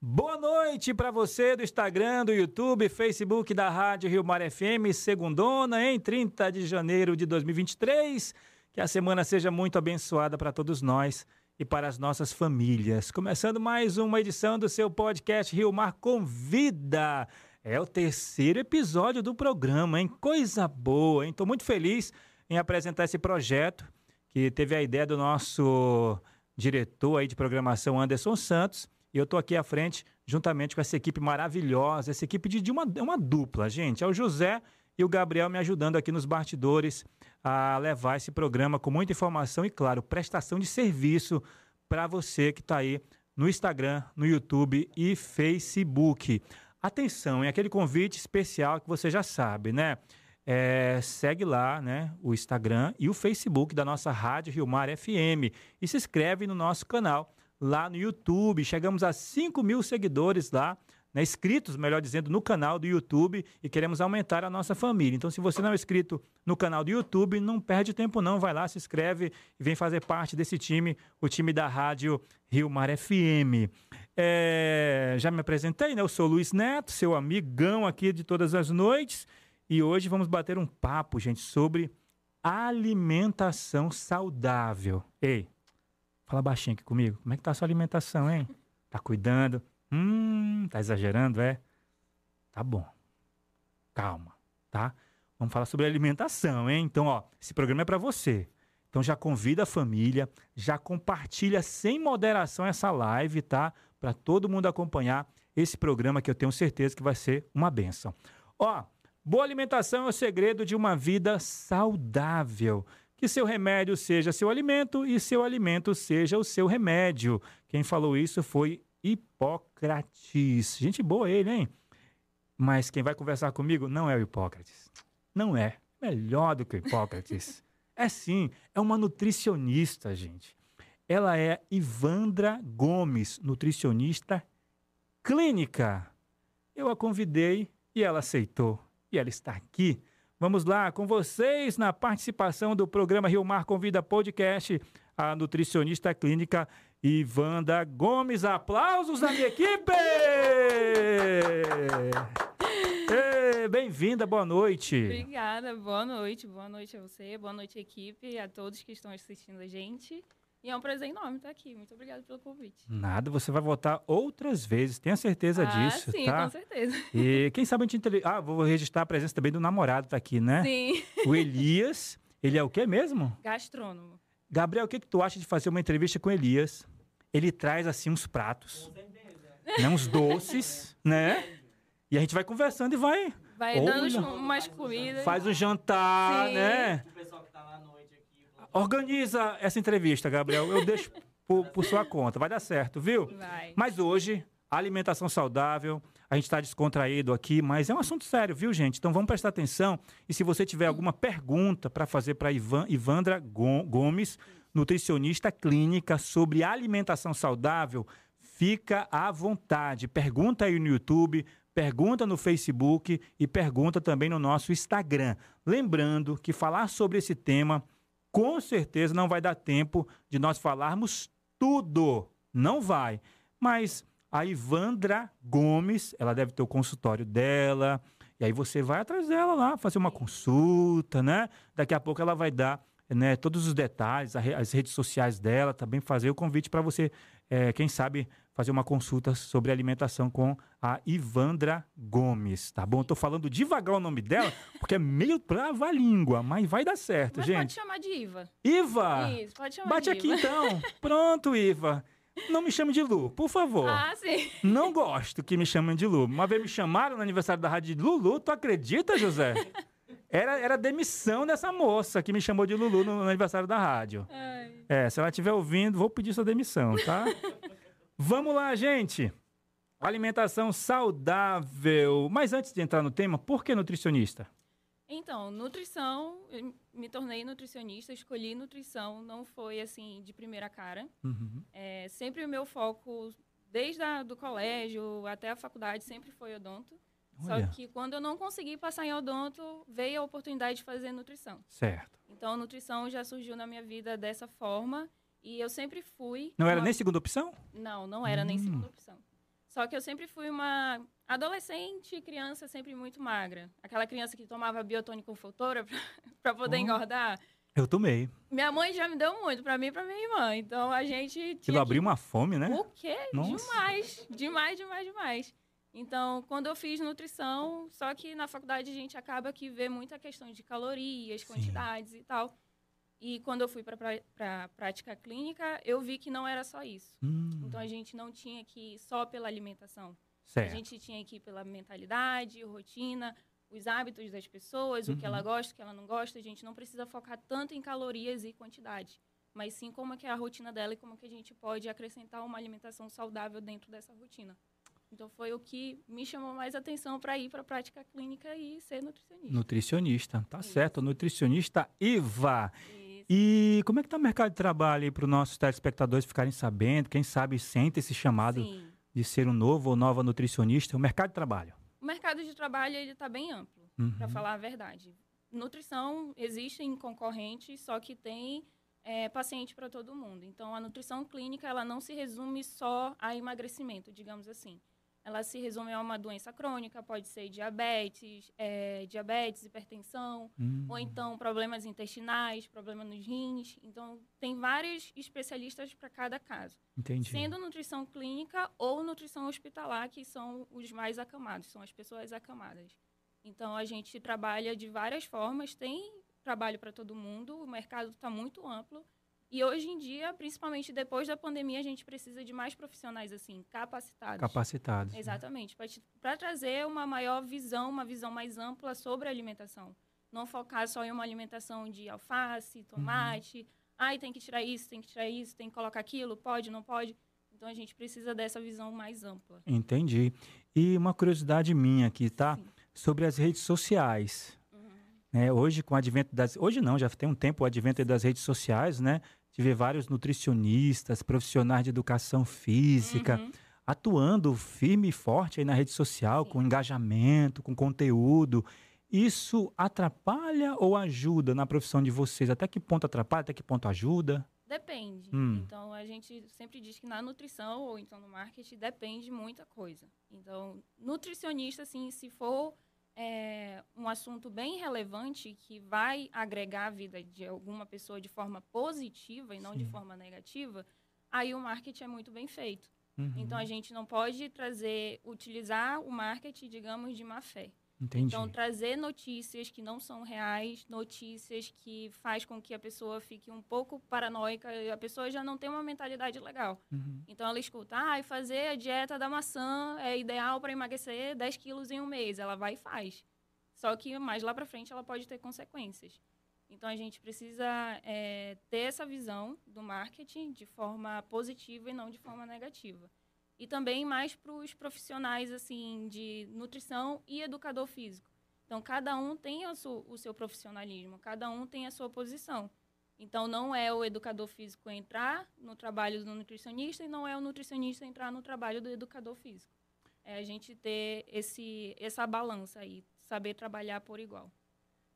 Boa noite para você do Instagram, do YouTube, Facebook da Rádio Rio Mar FM, segundona, em 30 de janeiro de 2023. Que a semana seja muito abençoada para todos nós e para as nossas famílias. Começando mais uma edição do seu podcast Rio Mar Convida. É o terceiro episódio do programa, hein? Coisa boa, hein? Estou muito feliz em apresentar esse projeto que teve a ideia do nosso diretor aí de programação Anderson Santos e eu estou aqui à frente, juntamente com essa equipe maravilhosa, essa equipe de, de uma, uma dupla, gente. É o José e o Gabriel me ajudando aqui nos bastidores a levar esse programa com muita informação e, claro, prestação de serviço para você que está aí no Instagram, no YouTube e Facebook. Atenção, é aquele convite especial que você já sabe, né? É, segue lá, né, o Instagram e o Facebook da nossa Rádio Rio Mar FM e se inscreve no nosso canal lá no YouTube. Chegamos a 5 mil seguidores lá, né, inscritos, melhor dizendo, no canal do YouTube e queremos aumentar a nossa família. Então, se você não é inscrito no canal do YouTube, não perde tempo não, vai lá, se inscreve e vem fazer parte desse time, o time da Rádio Rio Mar FM. É, já me apresentei, né? Eu sou o Luiz Neto, seu amigão aqui de todas as noites e hoje vamos bater um papo, gente, sobre alimentação saudável. Ei, Fala baixinho aqui comigo. Como é que tá a sua alimentação, hein? Tá cuidando? Hum, tá exagerando, é? Tá bom. Calma, tá? Vamos falar sobre alimentação, hein? Então, ó, esse programa é para você. Então já convida a família, já compartilha sem moderação essa live, tá? Para todo mundo acompanhar esse programa que eu tenho certeza que vai ser uma benção. Ó, boa alimentação é o segredo de uma vida saudável que seu remédio seja seu alimento e seu alimento seja o seu remédio. Quem falou isso foi Hipócrates. Gente boa ele, hein? Mas quem vai conversar comigo não é o Hipócrates. Não é. Melhor do que o Hipócrates. é sim, é uma nutricionista, gente. Ela é Ivandra Gomes, nutricionista clínica. Eu a convidei e ela aceitou. E ela está aqui Vamos lá, com vocês na participação do programa Rio Mar Convida Podcast, a nutricionista clínica Ivanda Gomes. Aplausos da minha equipe! Bem-vinda, boa noite. Obrigada, boa noite, boa noite a você, boa noite equipe, a todos que estão assistindo a gente. E é um prazer enorme estar aqui. Muito obrigada pelo convite. Nada, você vai voltar outras vezes, tenha certeza ah, disso. Sim, tá? com certeza. E quem sabe a gente. Ah, vou registrar a presença também do namorado, tá aqui, né? Sim. O Elias. Ele é o quê mesmo? Gastrônomo. Gabriel, o que, que tu acha de fazer uma entrevista com o Elias? Ele traz assim uns pratos, né? uns doces, né? E a gente vai conversando e vai. Vai dando umas comidas. Faz um jantar, Sim. né? O pessoal que tá lá à noite Organiza essa entrevista, Gabriel. Eu deixo por, por sua conta. Vai dar certo, viu? Vai. Mas hoje, alimentação saudável. A gente está descontraído aqui, mas é um assunto sério, viu, gente? Então vamos prestar atenção. E se você tiver alguma pergunta para fazer para Ivan, Ivandra Gomes, nutricionista clínica, sobre alimentação saudável, fica à vontade. Pergunta aí no YouTube, pergunta no Facebook e pergunta também no nosso Instagram. Lembrando que falar sobre esse tema com certeza não vai dar tempo de nós falarmos tudo. Não vai. Mas a Ivandra Gomes, ela deve ter o consultório dela. E aí você vai atrás dela lá, fazer uma consulta, né? Daqui a pouco ela vai dar né, todos os detalhes, as redes sociais dela, também fazer o convite para você, é, quem sabe, fazer uma consulta sobre alimentação com a Ivandra Gomes, tá bom? Estou falando devagar o nome dela, porque é meio trava a língua, mas vai dar certo, mas gente. pode chamar de Iva. Iva! Isso, pode chamar Bate de aqui Iva. então. Pronto, Iva. Não me chame de Lu, por favor. Ah, sim. Não gosto que me chamem de Lu. Uma vez me chamaram no aniversário da rádio de Lulu, tu acredita, José? Era, era demissão dessa moça que me chamou de Lulu no, no aniversário da rádio. Ai. É, se ela estiver ouvindo, vou pedir sua demissão, tá? Vamos lá, gente. Alimentação saudável. Mas antes de entrar no tema, por que nutricionista? Então, nutrição, eu me tornei nutricionista, escolhi nutrição, não foi assim de primeira cara. Uhum. É, sempre o meu foco, desde o do colégio até a faculdade, sempre foi odonto. Olha. Só que quando eu não consegui passar em odonto, veio a oportunidade de fazer nutrição. Certo. Então, a nutrição já surgiu na minha vida dessa forma e eu sempre fui. Não era uma- nem segunda opção? Não, não era nem Hum. segunda opção. Só que eu sempre fui uma adolescente, criança sempre muito magra. Aquela criança que tomava biotônico fotora para poder oh. engordar. Eu tomei. Minha mãe já me deu muito, para mim e pra minha irmã. Então a gente. Aquilo que... abriu uma fome, né? O quê? Nossa. Demais. Demais, demais, demais. Então, quando eu fiz nutrição, só que na faculdade a gente acaba que vê muita questão de calorias, Sim. quantidades e tal. E quando eu fui para a prática clínica, eu vi que não era só isso. Hum. Então a gente não tinha que ir só pela alimentação. Certo. A gente tinha que ir pela mentalidade, rotina, os hábitos das pessoas, uhum. o que ela uhum. gosta, o que ela não gosta. A gente não precisa focar tanto em calorias e quantidade, mas sim como é que é a rotina dela e como que a gente pode acrescentar uma alimentação saudável dentro dessa rotina. Então foi o que me chamou mais atenção para ir para a prática clínica e ser nutricionista. Nutricionista, tá Isso. certo. Nutricionista Iva. Isso. E como é que está o mercado de trabalho para os nossos telespectadores ficarem sabendo? Quem sabe sente esse chamado Sim. de ser um novo ou nova nutricionista? O mercado de trabalho. O mercado de trabalho ele está bem amplo, uhum. para falar a verdade. Nutrição existem concorrentes, só que tem é, paciente para todo mundo. Então a nutrição clínica ela não se resume só a emagrecimento, digamos assim ela se resume a uma doença crônica, pode ser diabetes, é, diabetes, hipertensão, hum. ou então problemas intestinais, problema nos rins. Então, tem vários especialistas para cada caso. Entendi. Sendo nutrição clínica ou nutrição hospitalar, que são os mais acamados, são as pessoas acamadas. Então, a gente trabalha de várias formas, tem trabalho para todo mundo, o mercado está muito amplo. E hoje em dia, principalmente depois da pandemia, a gente precisa de mais profissionais assim, capacitados. Capacitados. Né? Exatamente, para trazer uma maior visão, uma visão mais ampla sobre a alimentação. Não focar só em uma alimentação de alface, tomate. Uhum. Ai, tem que tirar isso, tem que tirar isso, tem que colocar aquilo, pode, não pode. Então a gente precisa dessa visão mais ampla. Entendi. E uma curiosidade minha aqui, tá? Sim. Sobre as redes sociais. Uhum. É, hoje, com o advento das. Hoje não, já tem um tempo o advento das redes sociais, né? De ver vários nutricionistas, profissionais de educação física, uhum. atuando firme e forte aí na rede social, Sim. com engajamento, com conteúdo. Isso atrapalha ou ajuda na profissão de vocês? Até que ponto atrapalha, até que ponto ajuda? Depende. Hum. Então, a gente sempre diz que na nutrição ou então no marketing depende muita coisa. Então, nutricionista, assim, se for é, um assunto bem relevante que vai agregar a vida de alguma pessoa de forma positiva e não Sim. de forma negativa, aí o marketing é muito bem feito. Uhum. Então a gente não pode trazer, utilizar o marketing, digamos, de má fé. Entendi. Então, trazer notícias que não são reais, notícias que faz com que a pessoa fique um pouco paranoica, a pessoa já não tem uma mentalidade legal. Uhum. Então, ela escuta, ah, fazer a dieta da maçã é ideal para emagrecer 10 quilos em um mês. Ela vai e faz. Só que mais lá para frente ela pode ter consequências. Então, a gente precisa é, ter essa visão do marketing de forma positiva e não de forma negativa e também mais para os profissionais assim de nutrição e educador físico. Então, cada um tem o seu, o seu profissionalismo, cada um tem a sua posição. Então, não é o educador físico entrar no trabalho do nutricionista e não é o nutricionista entrar no trabalho do educador físico. É a gente ter esse, essa balança aí, saber trabalhar por igual.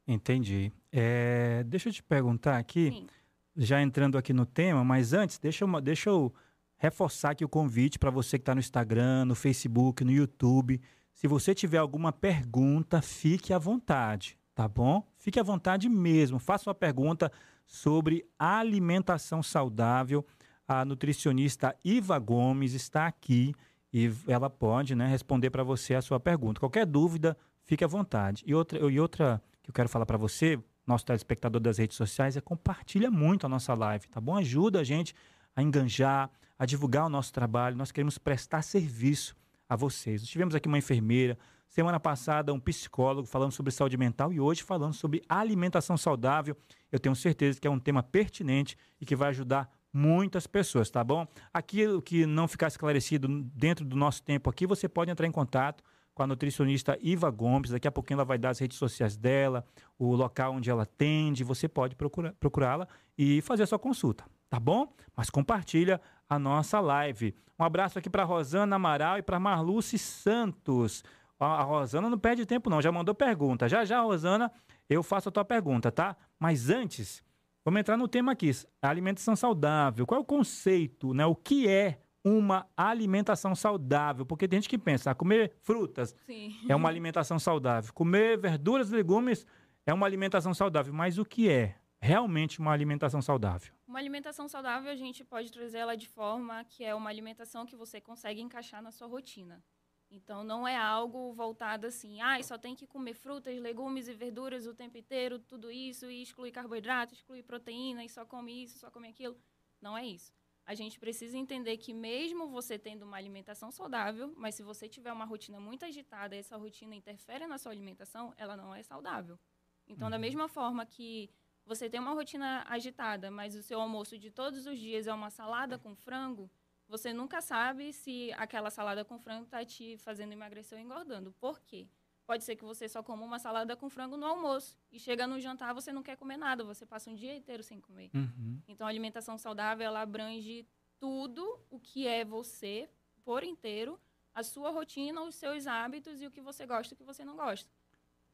Entendi. É, deixa eu te perguntar aqui, Sim. já entrando aqui no tema, mas antes, deixa eu, deixa eu reforçar aqui o convite para você que está no Instagram, no Facebook, no YouTube. Se você tiver alguma pergunta, fique à vontade, tá bom? Fique à vontade mesmo. Faça uma pergunta sobre alimentação saudável. A nutricionista Iva Gomes está aqui e ela pode né, responder para você a sua pergunta. Qualquer dúvida, fique à vontade. E outra, e outra que eu quero falar para você, nosso telespectador das redes sociais, é compartilha muito a nossa live, tá bom? Ajuda a gente a enganjar, a divulgar o nosso trabalho. Nós queremos prestar serviço a vocês. Nós tivemos aqui uma enfermeira, semana passada um psicólogo falando sobre saúde mental e hoje falando sobre alimentação saudável. Eu tenho certeza que é um tema pertinente e que vai ajudar muitas pessoas, tá bom? Aquilo que não ficar esclarecido dentro do nosso tempo aqui, você pode entrar em contato com a nutricionista Iva Gomes. Daqui a pouquinho ela vai dar as redes sociais dela, o local onde ela atende. Você pode procurá-la e fazer a sua consulta, tá bom? Mas compartilha a nossa live. Um abraço aqui para Rosana Amaral e para Marluce Santos. A Rosana não perde tempo não, já mandou pergunta. Já já, Rosana, eu faço a tua pergunta, tá? Mas antes, vamos entrar no tema aqui, alimentação saudável. Qual é o conceito, né? O que é uma alimentação saudável? Porque tem gente que pensa, ah, comer frutas Sim. é uma alimentação saudável, comer verduras e legumes é uma alimentação saudável. Mas o que é realmente uma alimentação saudável? Uma alimentação saudável, a gente pode trazer ela de forma que é uma alimentação que você consegue encaixar na sua rotina. Então, não é algo voltado assim, ah, só tem que comer frutas, legumes e verduras o tempo inteiro, tudo isso, e excluir carboidrato, excluir proteína, e só come isso, só come aquilo. Não é isso. A gente precisa entender que mesmo você tendo uma alimentação saudável, mas se você tiver uma rotina muito agitada e essa rotina interfere na sua alimentação, ela não é saudável. Então, da mesma forma que você tem uma rotina agitada, mas o seu almoço de todos os dias é uma salada com frango, você nunca sabe se aquela salada com frango está te fazendo emagrecer ou engordando. Por quê? Pode ser que você só coma uma salada com frango no almoço e chega no jantar você não quer comer nada, você passa um dia inteiro sem comer. Uhum. Então a alimentação saudável ela abrange tudo o que é você por inteiro, a sua rotina, os seus hábitos e o que você gosta e o que você não gosta.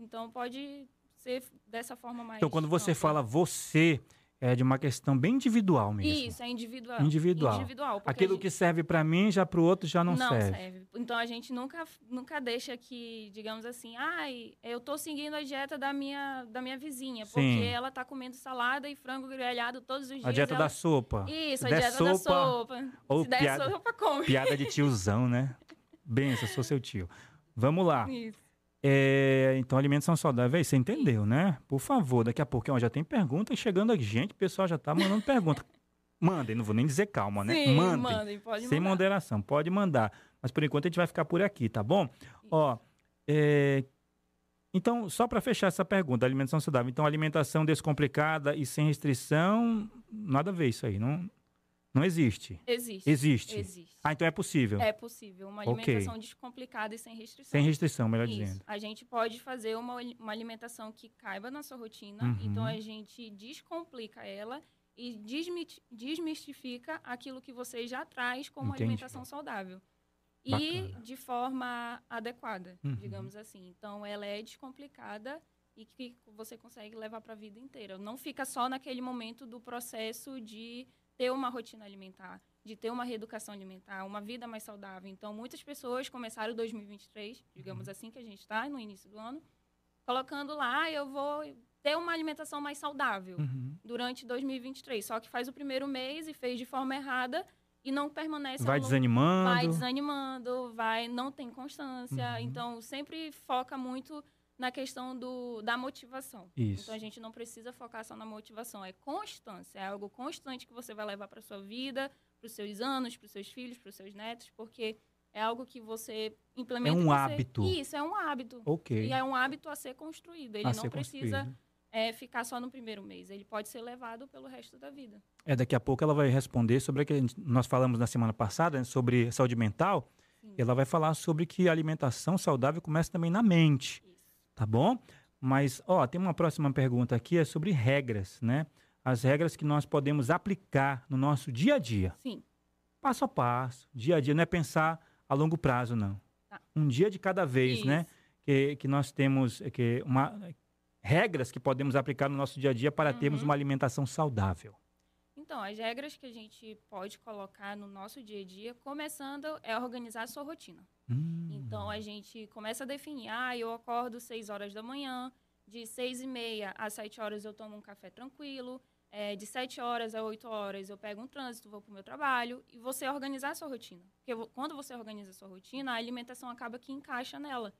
Então pode ser dessa forma mais. Então, quando você ampla. fala você, é de uma questão bem individual mesmo. Isso, é individual. Individual. Individual. porque Aquilo gente- que serve para mim, já para o outro já não, serve. serve. Então a gente nunca, nunca deixa que, digamos assim, ai, eu tô seguindo a dieta da minha, da minha vizinha, porque Sim. ela tá comendo salada e frango grelhado todos os dias. A dieta ela... da sopa. Isso, Se a dieta da sopa, sopa. ou Se der piada- sopa, come. Piada de tiozão, né? Benção, sou seu tio. Vamos lá. Isso. É, então, alimentos são saudáveis. Você entendeu, né? Por favor, daqui a pouco ó, já tem pergunta chegando aqui. Gente, o pessoal já tá mandando pergunta. Mandem, não vou nem dizer calma, né? Sim, Mandem. mandem, pode Sem mandar. moderação, pode mandar. Mas por enquanto a gente vai ficar por aqui, tá bom? Ó, é, então, só para fechar essa pergunta, alimentação saudável. Então, alimentação descomplicada e sem restrição, nada a ver isso aí, não, não existe. Existe. Existe. Existe. Ah, então é possível. É possível. Uma alimentação descomplicada e sem restrição. Sem restrição, melhor Isso. dizendo. A gente pode fazer uma, uma alimentação que caiba na sua rotina. Uhum. Então a gente descomplica ela e desmistifica aquilo que você já traz como Entendi. alimentação saudável. E Bacana. de forma adequada, Uhum. digamos assim. Então ela é descomplicada e que você consegue levar para a vida inteira. Não fica só naquele momento do processo de ter uma rotina alimentar, de ter uma reeducação alimentar, uma vida mais saudável. Então, muitas pessoas começaram 2023, digamos Uhum. assim, que a gente está no início do ano, colocando lá, "Ah, eu vou ter uma alimentação mais saudável Uhum. durante 2023. Só que faz o primeiro mês e fez de forma errada e não permanece Vai longo desanimando. vai desanimando, vai não tem constância. Uhum. Então, sempre foca muito na questão do, da motivação. Isso. Então, a gente não precisa focar só na motivação, é constância, é algo constante que você vai levar para sua vida, para os seus anos, para os seus filhos, para os seus netos, porque é algo que você implementa. É um você- hábito. Isso, é um hábito. Ok. E é um hábito a ser construído. Ele a não precisa é, ficar só no primeiro mês. Ele pode ser levado pelo resto da vida. É, daqui a pouco ela vai responder sobre o que nós falamos na semana passada, né, sobre saúde mental. Sim. Ela vai falar sobre que a alimentação saudável começa também na mente. Tá bom? Mas, ó, tem uma próxima pergunta aqui, é sobre regras, né? As regras que nós podemos aplicar no nosso dia a dia. Sim. Passo a passo, dia a dia, não é pensar a longo prazo, não. Tá. Um dia de cada vez, né? Isso. Que, que nós temos que uma, regras que podemos aplicar no nosso dia a dia para termos Uhum. uma alimentação saudável. Então, as regras que a gente pode colocar no nosso dia a dia, começando, é organizar a sua rotina. Hum, Então, a gente começa a definir, ah, eu acordo 6 horas da manhã, de 6 e meia às 7 horas eu tomo um café tranquilo, é, de 7 horas a 8 horas eu pego um trânsito, vou para o meu trabalho, e você organizar a sua rotina. Porque quando você organiza a sua rotina, a alimentação acaba que encaixa nela.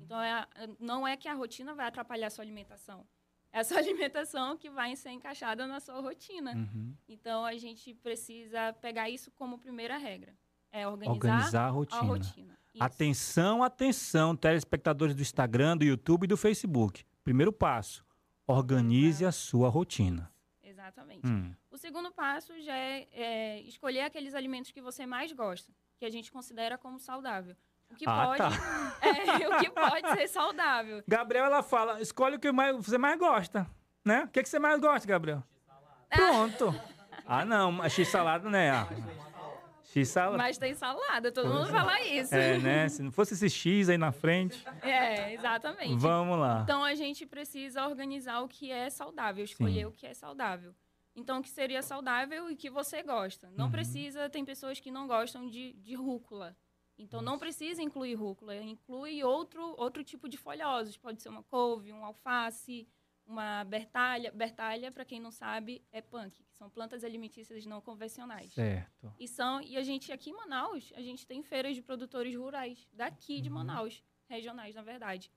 Então, é não é que a rotina vai atrapalhar a sua alimentação. É a sua alimentação que vai ser encaixada na sua rotina. uhum. Então, a gente precisa pegar isso como primeira regra. É organizar, Organizar a a rotina. Isso. Atenção, atenção, telespectadores do Instagram, do YouTube e do Facebook. Primeiro passo: organize a sua rotina. Exatamente. Hum, O segundo passo já é, é escolher aqueles alimentos que você mais gosta, que a gente considera como saudável. O que, Ah, pode, tá. é, o que pode ser saudável. Gabriel, ela fala: escolhe o que mais, você mais gosta, né? O que, que você mais gosta, Gabriel? Pronto. ah, não, x-salada, né? Ah, X-salada. Mas tem salada, todo mundo fala isso. É, né? Se não fosse esse X aí na frente. É, exatamente. Vamos lá. Então a gente precisa organizar o que é saudável, escolher Sim. o que é saudável. Então, que seria saudável e que você gosta. Não uhum. precisa, tem pessoas que não gostam de, de rúcula. Então, Nossa. não precisa incluir rúcula. Inclui outro, outro tipo de folhosos. Pode ser uma couve, um alface, uma bertalha. Bertalha, para quem não sabe, é punk, que são plantas alimentícias não convencionais. Certo. E são e a gente aqui em Manaus, a gente tem feiras de produtores rurais daqui de uhum. Manaus, regionais, na verdade.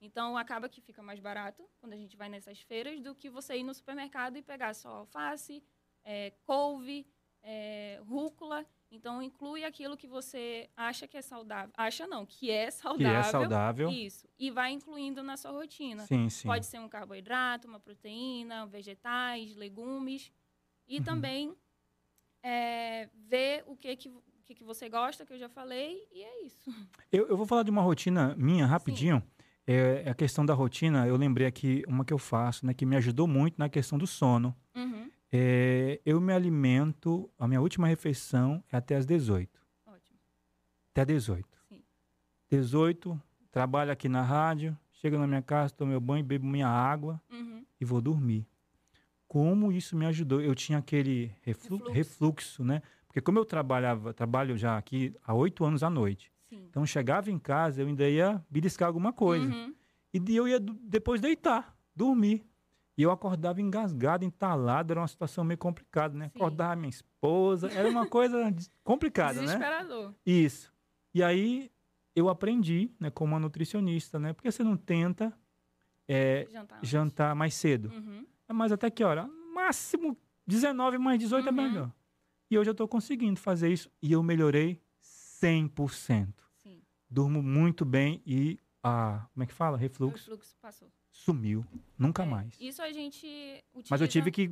Então, acaba que fica mais barato quando a gente vai nessas feiras do que você ir no supermercado e pegar só alface, é, couve, é, rúcula. Então, inclui aquilo que você acha que é saudável. Acha não, que é saudável. Que é saudável. Isso. E vai incluindo na sua rotina. Sim, sim. Pode ser um carboidrato, uma proteína, vegetais, legumes. E uhum. também é, ver o que que, que que você gosta, que eu já falei, e é isso. Eu, eu vou falar de uma rotina minha, rapidinho. Sim. É, a questão da rotina, eu lembrei aqui uma que eu faço, né, que me ajudou muito na questão do sono. Uhum. É, eu me alimento, a minha última refeição é até às 18. Ótimo. Até 18. Sim. 18, trabalho aqui na rádio, chego na minha casa, tomo meu banho, bebo minha água uhum. e vou dormir. Como isso me ajudou? Eu tinha aquele reflu refluxo. refluxo, né? Porque como eu trabalhava, trabalho já aqui há oito anos à noite, Sim. Então chegava em casa, eu ainda ia beliscar alguma coisa. Uhum. E eu ia depois deitar, dormir. E eu acordava engasgado, entalado, era uma situação meio complicada, né? Sim. Acordava minha esposa, era uma coisa complicada, né? Desesperador. Isso. E aí eu aprendi, né, como uma nutricionista, né? Porque você não tenta é, jantar, jantar, mais cedo. Uhum. É mais até que hora? Máximo 19 mais 18 é uhum. é melhor. E hoje eu estou conseguindo fazer isso e eu melhorei 100%. Sim. Durmo muito bem e a, como é que fala? Refluxo. Refluxo passou. Sumiu, nunca é, mais. Isso a gente utiliza... Mas eu tive que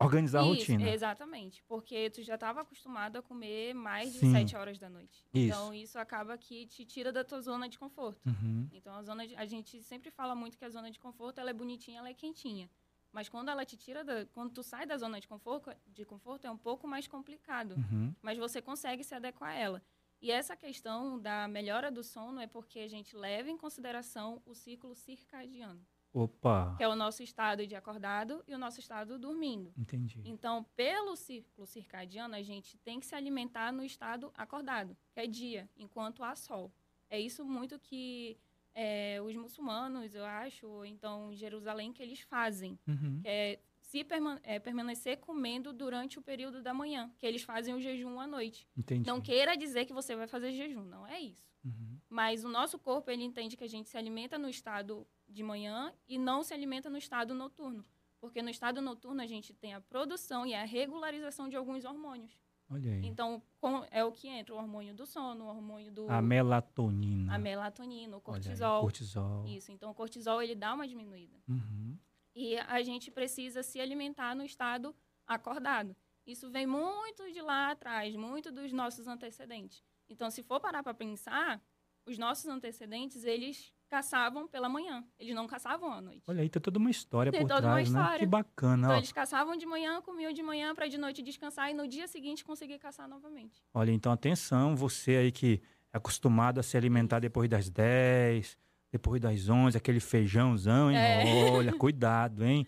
organizar isso, a rotina. Exatamente, porque tu já estava acostumado a comer mais de Sim. 7 horas da noite. Isso. Então isso acaba que te tira da tua zona de conforto. Uhum. Então a zona de, a gente sempre fala muito que a zona de conforto ela é bonitinha, ela é quentinha. Mas quando ela te tira da, quando tu sai da zona de conforto, de conforto é um pouco mais complicado. Uhum. Mas você consegue se adequar a ela. E essa questão da melhora do sono é porque a gente leva em consideração o ciclo circadiano. Opa! Que é o nosso estado de acordado e o nosso estado dormindo. Entendi. Então, pelo ciclo circadiano, a gente tem que se alimentar no estado acordado, que é dia, enquanto há sol. É isso muito que é, os muçulmanos, eu acho, ou então Jerusalém, que eles fazem. Uhum. Que é se perma é, permanecer comendo durante o período da manhã, que eles fazem o jejum à noite. Entendi. Não queira dizer que você vai fazer jejum, não é isso. Uhum. Mas o nosso corpo, ele entende que a gente se alimenta no estado de manhã e não se alimenta no estado noturno. Porque no estado noturno a gente tem a produção e a regularização de alguns hormônios. Olha aí. Então, com, é o que entra o hormônio do sono, o hormônio do... A melatonina. A melatonina, o cortisol. Aí, cortisol. Isso, então o cortisol, ele dá uma diminuída. Uhum. E a gente precisa se alimentar no estado acordado. Isso vem muito de lá atrás, muito dos nossos antecedentes. Então, se for parar para pensar, os nossos antecedentes, eles caçavam pela manhã. Eles não caçavam à noite. Olha aí, tem toda uma história tem por toda trás, uma história. né? Que bacana. Então, ó. eles caçavam de manhã, comiam de manhã para de noite descansar e no dia seguinte conseguir caçar novamente. Olha, então atenção, você aí que é acostumado a se alimentar depois das 10, depois das 11, aquele feijãozão, hein? É. Olha, cuidado, hein?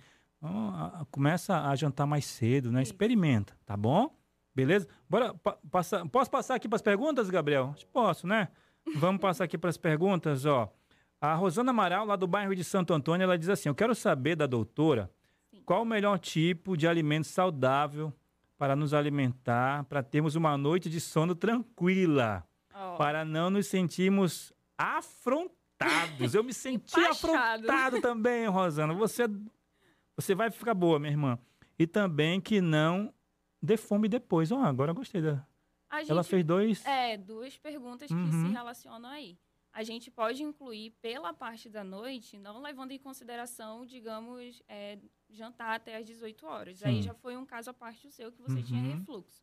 começa a jantar mais cedo, né? Experimenta, tá bom? Beleza? Bora, pa passa, posso passar aqui para as perguntas, Gabriel? Posso, né? Vamos passar aqui para as perguntas, ó. A Rosana Amaral, lá do bairro de Santo Antônio, ela diz assim: Eu quero saber da doutora Sim. qual o melhor tipo de alimento saudável para nos alimentar, para termos uma noite de sono tranquila, oh. para não nos sentirmos afrontados afrontados. Eu me senti afrontado também, Rosana. Você, você vai ficar boa, minha irmã. E também que não dê fome depois. Oh, agora eu gostei da. Gente, Ela fez dois. É, duas perguntas uhum. que se relacionam aí. A gente pode incluir pela parte da noite, não levando em consideração, digamos, é, jantar até às 18 horas. Sim. Aí já foi um caso à parte do seu que você uhum. tinha refluxo.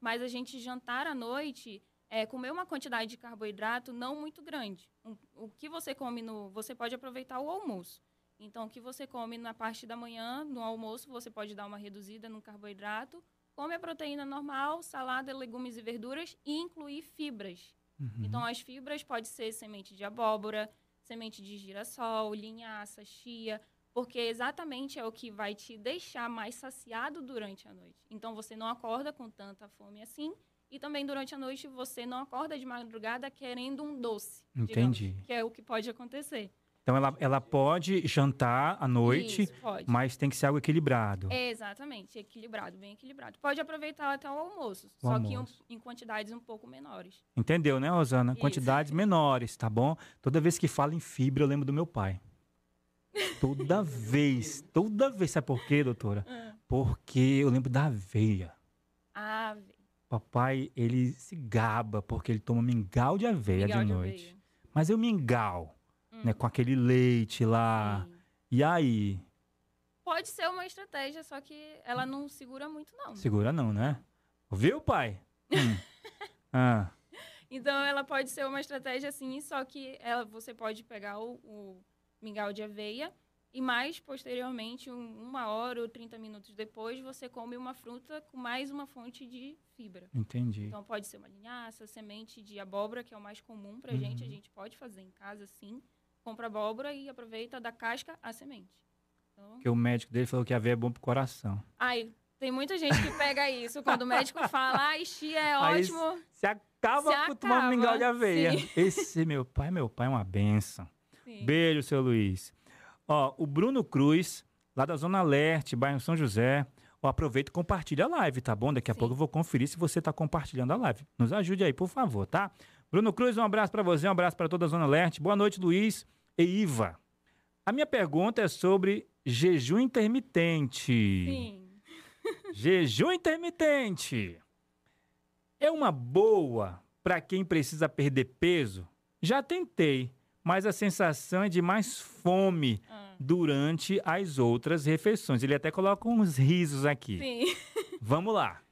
Mas a gente jantar à noite é, comer uma quantidade de carboidrato não muito grande. Um, o que você come no. Você pode aproveitar o almoço. Então, o que você come na parte da manhã, no almoço, você pode dar uma reduzida no carboidrato. Come a proteína normal, salada, legumes e verduras e incluir fibras. Uhum. Então, as fibras pode ser semente de abóbora, semente de girassol, linhaça, chia, porque exatamente é o que vai te deixar mais saciado durante a noite. Então você não acorda com tanta fome assim e também durante a noite você não acorda de madrugada querendo um doce. Entendi. Digamos, que é o que pode acontecer. Então ela, ela pode jantar à noite, Isso, pode. mas tem que ser algo equilibrado. É, exatamente, equilibrado, bem equilibrado. Pode aproveitar até o almoço, O só que em, almoço. em quantidades um pouco menores. Entendeu, né, Rosana? Isso. Quantidades menores, tá bom? Toda vez que fala em fibra, eu lembro do meu pai. Toda vez, toda vez. Sabe por quê, doutora? Ah, Porque eu lembro da aveia. Ah, velho. Papai, ele se gaba porque ele toma mingau de aveia Mingau de de noite. aveia. Mas eu mingau, Hum. né? Com aquele leite lá. Sim. E aí? Pode ser uma estratégia, só que ela não segura muito, não. Segura não, né? Viu, pai? Hum. Ah, Então, ela pode ser uma estratégia assim, só que ela, você pode pegar o, o mingau de aveia e mais posteriormente, um- uma hora ou 30 minutos depois, você come uma fruta com mais uma fonte de fibra. entendi. Então, pode ser uma linhaça, semente de abóbora, que é o mais comum pra Uhum. gente. A gente pode fazer em casa, sim. Compra abóbora e aproveita da casca a semente. Então, Porque o médico dele falou que aveia é bom pro coração. ai, tem muita gente que pega isso. Quando o médico fala, ai, chia é Aí ótimo. Se acaba Se com tomar um acaba, mingau de aveia. sim. Esse meu pai, meu pai é uma benção. Sim. Beijo, seu Luiz. Ó, o Bruno Cruz, lá da Zona Leste, bairro São José. Ó, aproveita e compartilha a live, tá bom? Daqui a Sim. pouco eu vou conferir se você tá compartilhando a live. Nos ajude aí, por favor, tá? Bruno Cruz, um abraço para você, um abraço para toda a Zona Leste. Boa noite, Luiz e Iva. A minha pergunta é sobre jejum intermitente. Sim. Jejum intermitente é uma boa para quem precisa perder peso? Já tentei, mas a sensação é de mais fome Ah, durante as outras refeições. Ele até coloca uns risos aqui. sim. Vamos lá.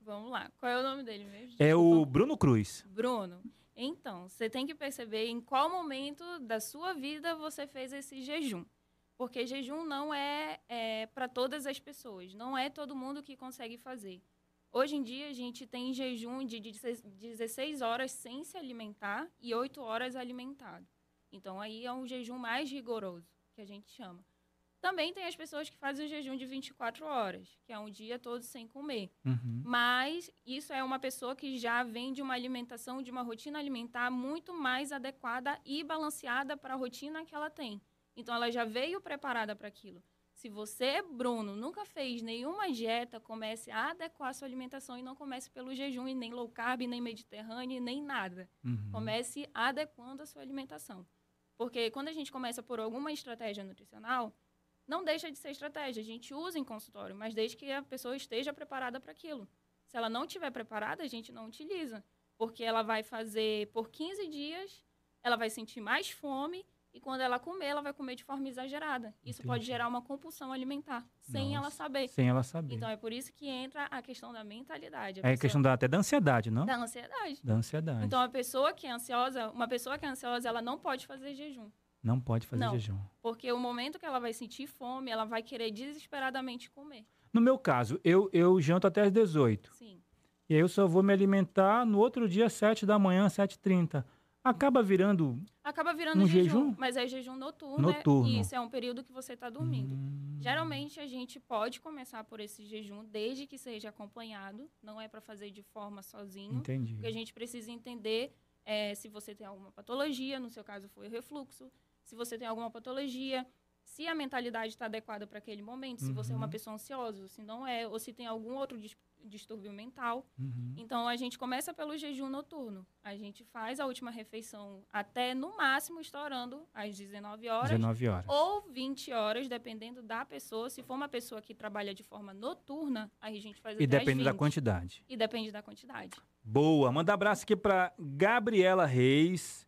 Vamos lá. Qual é o nome dele mesmo? É o. Bruno Cruz. Bruno. Então, você tem que perceber em qual momento da sua vida você fez esse jejum. Porque jejum não é, para todas as pessoas. Não é todo mundo que consegue fazer. Hoje em dia, a gente tem jejum de 16 horas sem se alimentar e 8 horas alimentado. Então, aí é um jejum mais rigoroso, que a gente chama. Também tem as pessoas que fazem o jejum de 24 horas, que é um dia todo sem comer. Uhum. Mas isso é uma pessoa que já vem de uma alimentação, de uma rotina alimentar muito mais adequada e balanceada para a rotina que ela tem. Então ela já veio preparada para aquilo. Se você, Bruno, nunca fez nenhuma dieta, comece a adequar a sua alimentação e não comece pelo jejum e nem low carb, nem mediterrâneo, nem nada. Uhum. Comece adequando a sua alimentação. Porque quando a gente começa por alguma estratégia nutricional, não deixa de ser estratégia. A gente usa em consultório, mas desde que a pessoa esteja preparada para aquilo. Se ela não estiver preparada, a gente não utiliza. Porque ela vai fazer por 15 dias, ela vai sentir mais fome e quando ela comer, ela vai comer de forma exagerada. Isso pode Entendi. gerar uma compulsão alimentar, sem ela Nossa, saber. Sem ela saber. Então é por isso que entra a questão da mentalidade. A é pessoa- questão da, até da ansiedade, não? da ansiedade. Da ansiedade. Então, a pessoa que é ansiosa, uma pessoa que é ansiosa, ela não pode fazer jejum. não pode fazer Não. jejum. Porque o momento que ela vai sentir fome, ela vai querer desesperadamente comer. No meu caso, eu, eu janto até às 18. Sim. E aí eu só vou me alimentar no outro dia, 7 da manhã, 7h30. Acaba virando. Acaba virando Um jejum, jejum? mas é jejum noturno. Noturno. Né? Isso é um período que você está dormindo. Hum, Geralmente a gente pode começar por esse jejum desde que seja acompanhado, não é para fazer de forma sozinho, Entendi. porque a gente precisa entender eh, se você tem alguma patologia, no seu caso foi o refluxo, se você tem alguma patologia, se a mentalidade está adequada para aquele momento, se você é uma Uhum. pessoa ansiosa, se não é, ou se tem algum outro distúrbio mental. Uhum. Então a gente começa pelo jejum noturno. A gente faz a última refeição até no máximo estourando às 19 horas 19 horas. ou 20 horas, dependendo da pessoa. Se for uma pessoa que trabalha de forma noturna, aí a gente faz E até depende da 20. quantidade. E depende da quantidade. Boa. Manda abraço aqui para Gabriela Reis.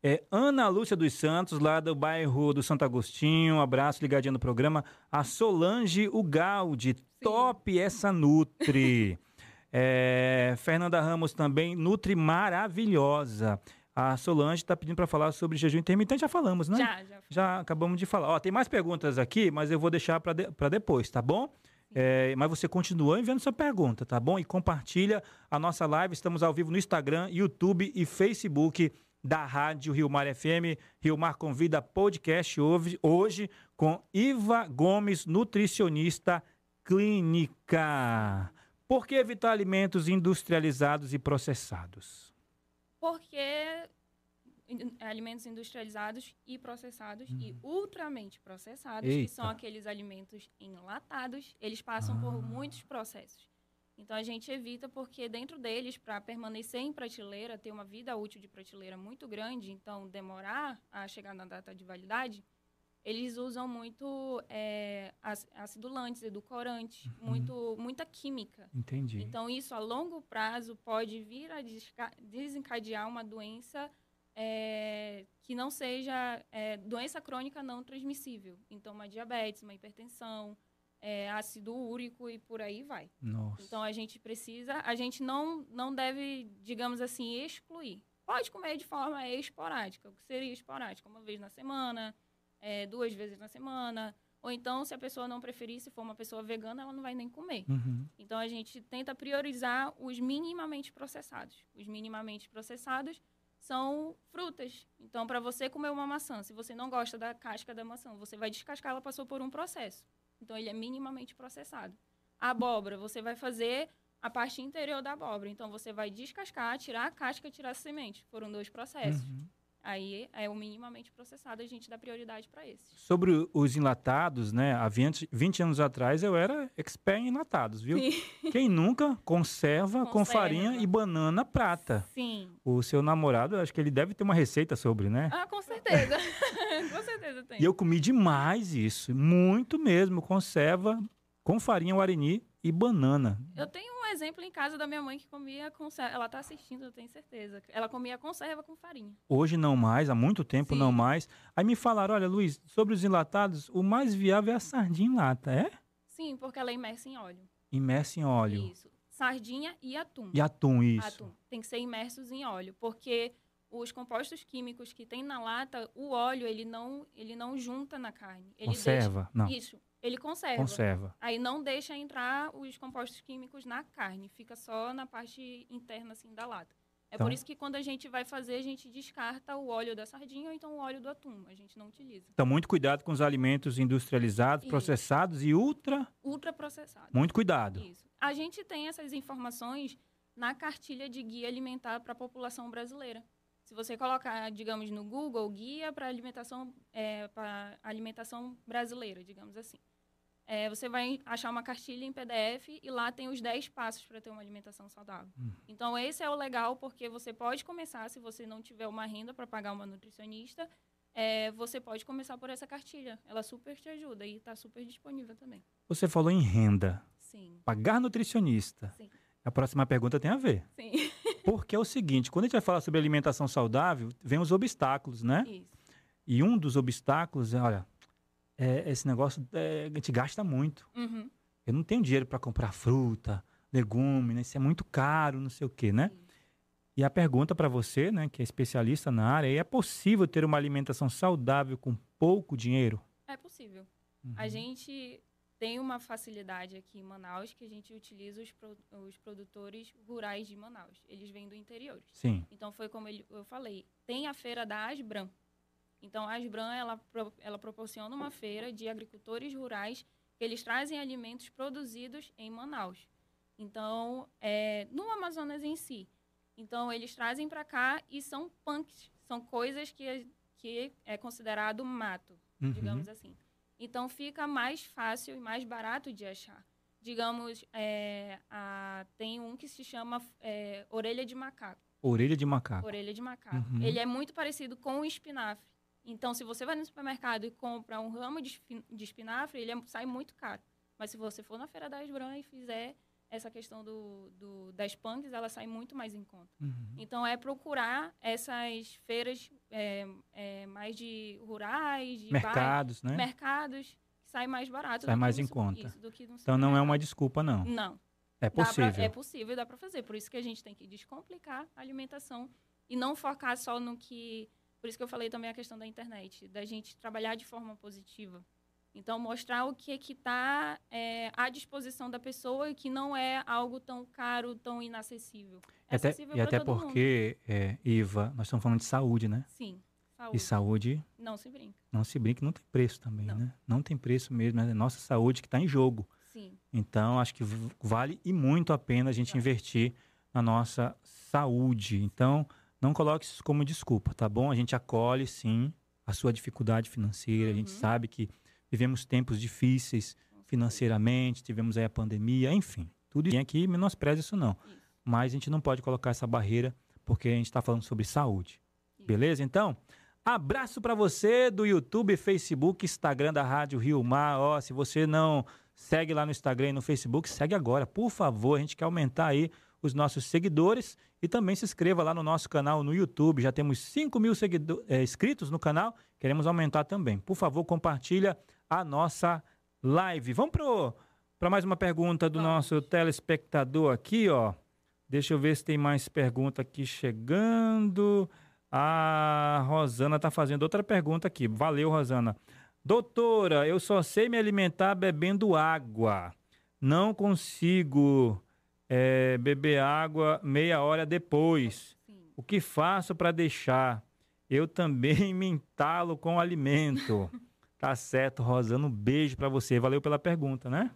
É, Ana Lúcia dos Santos, lá do bairro do Santo Agostinho. Um abraço ligadinho no programa. A Solange Ugaldi. Top essa Nutri. É, Fernanda Ramos também. Nutri maravilhosa. A Solange está pedindo para falar sobre jejum intermitente. Já falamos, né? Já, já. Já acabamos de falar. Ó, tem mais perguntas aqui, mas eu vou deixar para de, pra depois, tá bom? É, mas você continua enviando sua pergunta, tá bom? E compartilha a nossa live. Estamos ao vivo no Instagram, YouTube e Facebook da Rádio Rio Mar FM. Rio Mar convida podcast hoje, hoje com Iva Gomes, nutricionista clínica. Por que evitar alimentos industrializados e processados? Porque alimentos industrializados e processados e ultramente processados, Eita. que são aqueles alimentos enlatados, eles passam ah. por muitos processos. Então a gente evita porque dentro deles, para permanecer em prateleira, ter uma vida útil de prateleira muito grande, então demorar a chegar na data de validade, eles usam muito é, acidulantes, edulcorantes, uhum. muito, muita química. Entendi. Então isso a longo prazo pode vir a desencadear uma doença é, que não seja é, doença crônica não transmissível. Então uma diabetes, uma hipertensão, é, ácido úrico e por aí vai. Nossa. Então a gente precisa, a gente não, não deve, digamos assim, excluir. Pode comer de forma esporádica, o que seria esporádica? Uma vez na semana, é, duas vezes na semana. Ou então, se a pessoa não preferir, se for uma pessoa vegana, ela não vai nem comer. Uhum. Então a gente tenta priorizar os minimamente processados. Os minimamente processados são frutas. Então, para você comer uma maçã, se você não gosta da casca da maçã, você vai descascar, ela passou por um processo. Então, ele é minimamente processado. A abóbora, você vai fazer a parte interior da abóbora. Então, você vai descascar, tirar a casca, tirar a semente. Foram dois processos. Uhum. Aí é o minimamente processado, a gente dá prioridade para esse. Sobre os enlatados, né? Há 20, 20, anos atrás eu era expert em enlatados, viu? Sim. Quem nunca conserva, conserva, com farinha e banana prata? Sim. O seu namorado, acho que ele deve ter uma receita sobre, né? Ah, com certeza. com certeza tem. E eu comi demais isso, muito mesmo. Conserva com farinha guarani e banana. Eu tenho exemplo em casa da minha mãe que comia conserva. Ela está assistindo, eu tenho certeza. Ela comia conserva com farinha. Hoje não mais, há muito tempo Sim. não mais. Aí me falaram, olha, Luiz, sobre os enlatados, o mais viável é a sardinha em lata, é? Sim, porque ela é imersa em óleo. Imersa em óleo. Isso. Sardinha e atum. E atum, isso. Atum. Tem que ser imersos em óleo, porque os compostos químicos que tem na lata, o óleo, ele não, ele não junta na carne. Ele Conserva, deixa, não. Isso, ele conserva. Conserva. Aí não deixa entrar os compostos químicos na carne, fica só na parte interna assim da lata. É então, por isso que quando a gente vai fazer, a gente descarta o óleo da sardinha ou então o óleo do atum. A gente não utiliza. Então, muito cuidado com os alimentos industrializados, isso. processados e ultra... Ultra processados. Muito cuidado. Isso. A gente tem essas informações na cartilha de guia alimentar para a população brasileira. Se você colocar, digamos, no Google, guia para alimentação, é, para alimentação brasileira, digamos assim é, você vai achar uma cartilha em PDF e lá tem os 10 passos para ter uma alimentação saudável. Hum. Então, esse é o legal, porque você pode começar, se você não tiver uma renda para pagar uma nutricionista, é, você pode começar por essa cartilha. Ela super te ajuda e está super disponível também. Você falou em renda. Sim. Pagar nutricionista. Sim. A próxima pergunta tem a ver. Sim. Porque é o seguinte, quando a gente vai falar sobre alimentação saudável, vem os obstáculos, né? Isso. E um dos obstáculos é, olha, é, esse negócio é, a gente gasta muito. Uhum. Eu não tenho dinheiro para comprar fruta, legume, né? Isso é muito caro, não sei o quê, né? E a pergunta para você, né, que é especialista na área, é possível ter uma alimentação saudável com pouco dinheiro? É possível. Uhum. A gente tem uma facilidade aqui em Manaus que a gente utiliza os, pro, os produtores rurais de Manaus. Eles vêm do interior. Sim. Então foi como eu falei, tem a feira da Asbram, então, a Asbran, ela, ela proporciona uma feira de agricultores rurais que eles trazem alimentos produzidos em Manaus. Então, é, no Amazonas em si. Então, eles trazem para cá e são punks, são coisas que, que é considerado mato, uhum. digamos assim. Então, fica mais fácil e mais barato de achar. Digamos, é, a, tem um que se chama é, orelha de macaco. Orelha de macaco. Orelha de macaco. Uhum. Ele é muito parecido com o espinafre. Então, se você vai no supermercado e compra um ramo de, espinafre, ele é, sai muito caro. Mas se você for na Feira da Esbran e fizer essa questão do, do, das punks, ela sai muito mais em conta. Uhum. Então, é procurar essas feiras é, é, mais de rurais, de mercados, bairros, né? Mercados, que sai mais barato. Sai mais em conta. Isso, então, não é uma desculpa, não. Não. É possível. Pra, é possível, dá para fazer. Por isso que a gente tem que descomplicar a alimentação e não focar só no que por isso que eu falei também a questão da internet, da gente trabalhar de forma positiva. Então, mostrar o que está é, à disposição da pessoa e que não é algo tão caro, tão inacessível. É até, e até porque, é, Iva, nós estamos falando de saúde, né? Sim. Saúde. E saúde. Não se brinca. Não se brinca, não tem preço também, não. né? Não tem preço mesmo, é nossa saúde que está em jogo. Sim. Então, acho que vale e muito a pena a gente vale. investir na nossa saúde. Então, não coloque isso como desculpa, tá bom? A gente acolhe, sim, a sua dificuldade financeira. Uhum. A gente uhum. sabe que vivemos tempos difíceis financeiramente, tivemos aí a pandemia, enfim. Tudo isso aqui menospreza isso não. Isso. Mas a gente não pode colocar essa barreira porque a gente está falando sobre saúde. Isso. Beleza? Então, abraço para você do YouTube, Facebook, Instagram da Rádio Rio Mar. Ó, se você não segue lá no Instagram e no Facebook, segue agora, por favor. A gente quer aumentar aí os nossos seguidores e também se inscreva lá no nosso canal no YouTube. Já temos 5 mil é, inscritos no canal, queremos aumentar também. Por favor, compartilha a nossa live. Vamos para mais uma pergunta do nosso telespectador aqui, ó. Deixa eu ver se tem mais pergunta aqui chegando. A Rosana está fazendo outra pergunta aqui. Valeu, Rosana. Doutora, eu só sei me alimentar bebendo água. Não consigo é, beber água meia hora depois. O que faço para deixar? Eu também me entalo com alimento. Tá certo, Rosana. Um beijo para você. Valeu pela pergunta, né?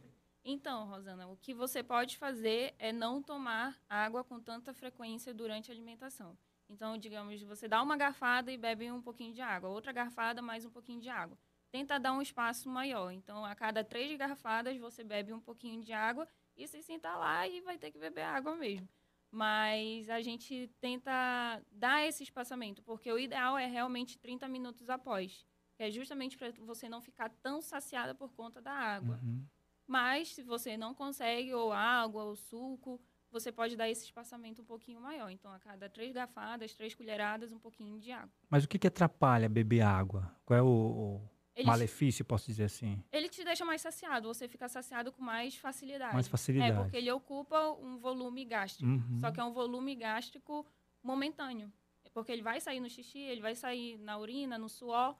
Então, Rosana, o que você pode fazer é não tomar água com tanta frequência durante a alimentação. Então, digamos, você dá uma garfada e bebe um pouquinho de água, outra garfada, mais um pouquinho de água. Tenta dar um espaço maior. Então, a cada três garfadas, você bebe um pouquinho de água e se sentar lá e vai ter que beber água mesmo. Mas a gente tenta dar esse espaçamento, porque o ideal é realmente 30 minutos após, que é justamente para você não ficar tão saciada por conta da água. Uhum. Mas se você não consegue, ou água, ou suco, você pode dar esse espaçamento um pouquinho maior. Então, a cada três garfadas, três colheradas, um pouquinho de água. Mas o que, que atrapalha beber água? Qual é o, ele Malefício, te, posso dizer assim. Ele te deixa mais saciado, você fica saciado com mais facilidade. Mais facilidade. É, porque ele ocupa um volume gástrico. Uhum. Só que é um volume gástrico momentâneo. Porque ele vai sair no xixi, ele vai sair na urina, no suor.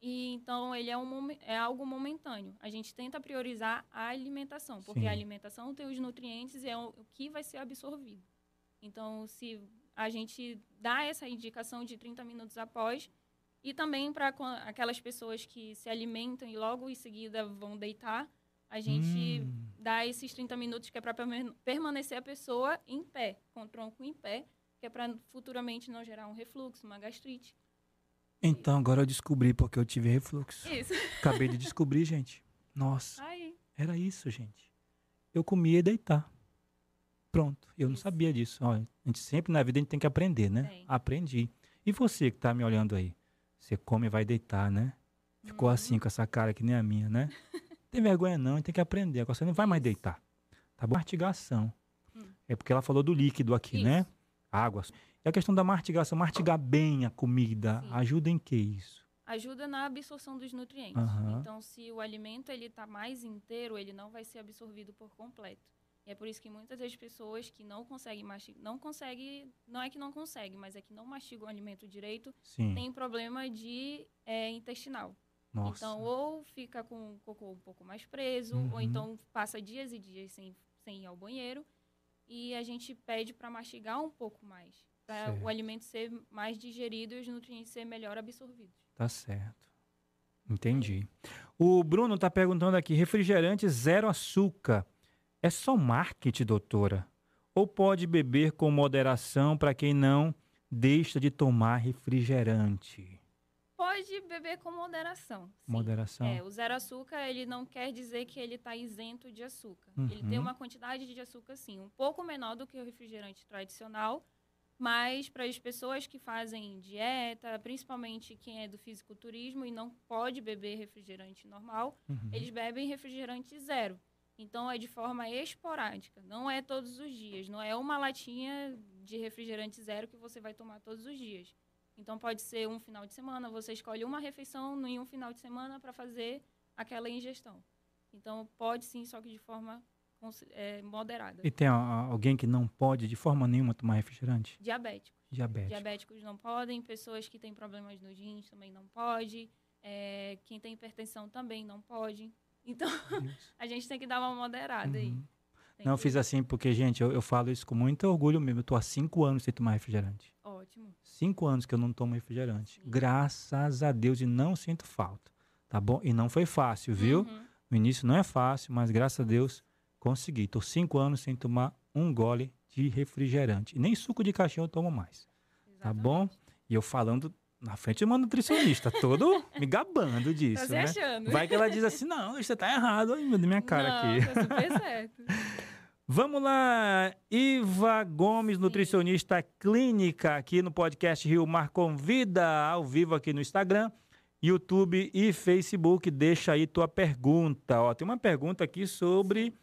E então ele é, um, é algo momentâneo. A gente tenta priorizar a alimentação, porque Sim. a alimentação tem os nutrientes e é o que vai ser absorvido. Então, se a gente dá essa indicação de 30 minutos após, e também para aquelas pessoas que se alimentam e logo em seguida vão deitar, a gente hum. dá esses 30 minutos que é para permanecer a pessoa em pé, com o tronco em pé, que é para futuramente não gerar um refluxo, uma gastrite. Então, agora eu descobri porque eu tive refluxo. Isso. Acabei de descobrir, gente. Nossa. Aí. Era isso, gente. Eu comia e deitar. Pronto. Eu isso. não sabia disso. Ó, a gente sempre na vida a gente tem que aprender, né? Tem. Aprendi. E você que está me olhando aí? Você come e vai deitar, né? Ficou uhum. assim, com essa cara que nem a minha, né? tem vergonha não, tem que aprender. Agora você não vai mais deitar. Tá bom? Mastigação. Hum. É porque ela falou do líquido aqui, né? isso. né? Água. E a questão da mastigação, mastigar bem a comida, Sim. ajuda em que isso? Ajuda na absorção dos nutrientes. Uhum. Então, se o alimento ele está mais inteiro, ele não vai ser absorvido por completo. E é por isso que muitas das pessoas que não conseguem mastigar, não conseguem, não é que não conseguem, mas é que não mastigam o alimento direito, Sim. tem problema de é, intestinal. Nossa. Então, ou fica com o cocô um pouco mais preso, uhum. ou então passa dias e dias sem, sem ir ao banheiro. E a gente pede para mastigar um pouco mais, para o alimento ser mais digerido e os nutrientes ser melhor absorvidos. Tá certo. Entendi. O Bruno está perguntando aqui: refrigerante zero açúcar é só marketing, doutora? Ou pode beber com moderação para quem não deixa de tomar refrigerante? Pode beber com moderação. Sim. Moderação. É, o zero açúcar, ele não quer dizer que ele está isento de açúcar. Uhum. Ele tem uma quantidade de açúcar, sim, um pouco menor do que o refrigerante tradicional, mas para as pessoas que fazem dieta, principalmente quem é do fisiculturismo e não pode beber refrigerante normal, uhum. eles bebem refrigerante zero. Então é de forma esporádica, não é todos os dias, não é uma latinha de refrigerante zero que você vai tomar todos os dias. Então pode ser um final de semana, você escolhe uma refeição em um final de semana para fazer aquela ingestão. Então pode sim, só que de forma é, moderada. E tem alguém que não pode de forma nenhuma tomar refrigerante? Diabéticos. Diabéticos. Diabéticos não podem, pessoas que têm problemas nos rins também não podem É, quem tem hipertensão também não pode. Então, a gente tem que dar uma moderada uhum. aí. Tem não, eu fiz assim porque, gente, eu, eu, falo isso com muito orgulho mesmo. Eu tô há cinco anos sem tomar refrigerante. Ótimo. Cinco anos que eu não tomo refrigerante. Sim. Graças a Deus e não sinto falta. Tá bom? E não foi fácil, viu? Uhum. No início não é fácil, mas graças a Deus consegui. Tô cinco anos sem tomar um gole de refrigerante. Nem suco de caixinha eu tomo mais. Tá Exatamente. Tá bom? E eu falando na frente de uma nutricionista, todo me gabando disso, tá né? Achando. Vai que ela diz assim, não, você tá errado, ai, meu, minha cara não, aqui. Tá super certo. Vamos lá, Iva Gomes, Sim. nutricionista clínica, aqui no podcast Rio Mar Convida, ao vivo aqui no Instagram, YouTube e Facebook. Deixa aí tua pergunta. Ó, tem uma pergunta aqui sobre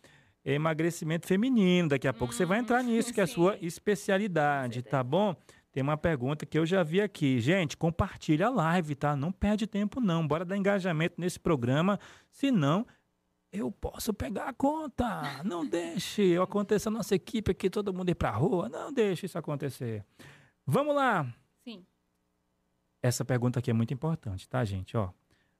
emagrecimento feminino. Daqui a pouco hum, você vai entrar nisso, que é a sua especialidade, tá bom? Tem uma pergunta que eu já vi aqui. Gente, compartilha a live, tá? Não perde tempo, não. Bora dar engajamento nesse programa, senão eu posso pegar a conta. Não deixe acontecer a nossa equipe aqui, todo mundo ir para a rua. Não deixe isso acontecer. Vamos lá. Sim. Essa pergunta aqui é muito importante, tá, gente? Ó,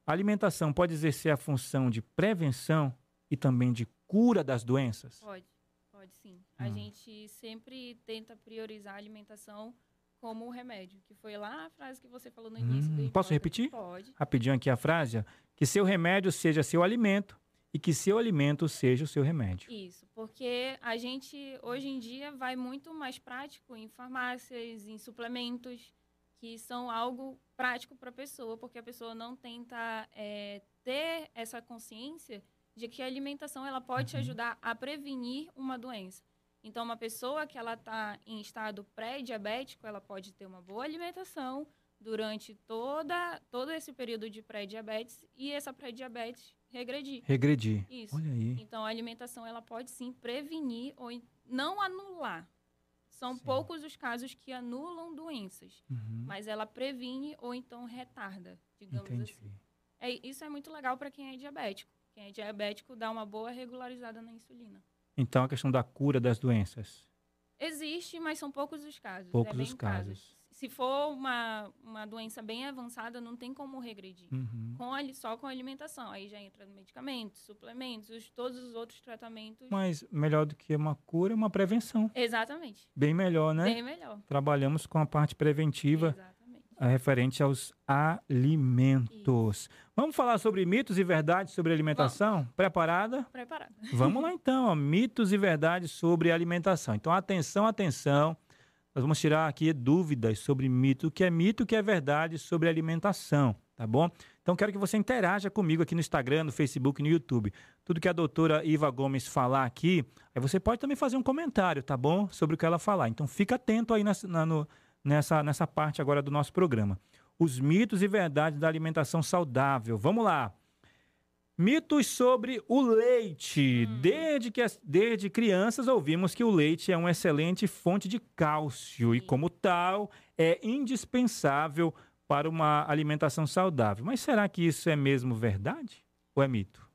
a alimentação pode exercer a função de prevenção e também de cura das doenças? Pode, pode sim. A hum. gente sempre tenta priorizar a alimentação como remédio, que foi lá a frase que você falou no início. Hum, posso repetir? Pode. Rapidinho aqui a frase. Que seu remédio seja seu alimento e que seu alimento seja o seu remédio. Isso, porque a gente hoje em dia vai muito mais prático em farmácias, em suplementos, que são algo prático para a pessoa, porque a pessoa não tenta é, ter essa consciência de que a alimentação ela pode uhum. te ajudar a prevenir uma doença. Então, uma pessoa que ela está em estado pré-diabético, ela pode ter uma boa alimentação durante toda, todo esse período de pré-diabetes e essa pré-diabetes regredir. Regredir. Isso. Olha aí. Então a alimentação ela pode sim prevenir ou não anular. São sim. poucos os casos que anulam doenças, uhum. mas ela previne ou então retarda, digamos Entendi. assim. É, isso é muito legal para quem é diabético. Quem é diabético dá uma boa regularizada na insulina. Então a questão da cura das doenças. Existe, mas são poucos os casos. Poucos é os casos. casos se for uma, uma doença bem avançada, não tem como regredir. Uhum. Com a, só com a alimentação. Aí já entra medicamentos, suplementos, os, todos os outros tratamentos. Mas melhor do que uma cura é uma prevenção. Exatamente. Bem melhor, né? Bem melhor. Trabalhamos com a parte preventiva. Exatamente. Referente aos alimentos. Vamos falar sobre mitos e verdades sobre alimentação? Vamos. Preparada? Preparada. Vamos lá então, ó. mitos e verdades sobre alimentação. Então, atenção, atenção. Nós vamos tirar aqui dúvidas sobre mito, o que é mito, o que é verdade sobre alimentação, tá bom? Então quero que você interaja comigo aqui no Instagram, no Facebook, no YouTube. Tudo que a doutora Iva Gomes falar aqui, aí você pode também fazer um comentário, tá bom? Sobre o que ela falar. Então fica atento aí nessa, na, no, nessa, nessa parte agora do nosso programa. Os mitos e verdades da alimentação saudável. Vamos lá. Mitos sobre o leite. Hum. Desde, que, desde crianças ouvimos que o leite é uma excelente fonte de cálcio Sim. e, como tal, é indispensável para uma alimentação saudável. Mas será que isso é mesmo verdade ou é mito?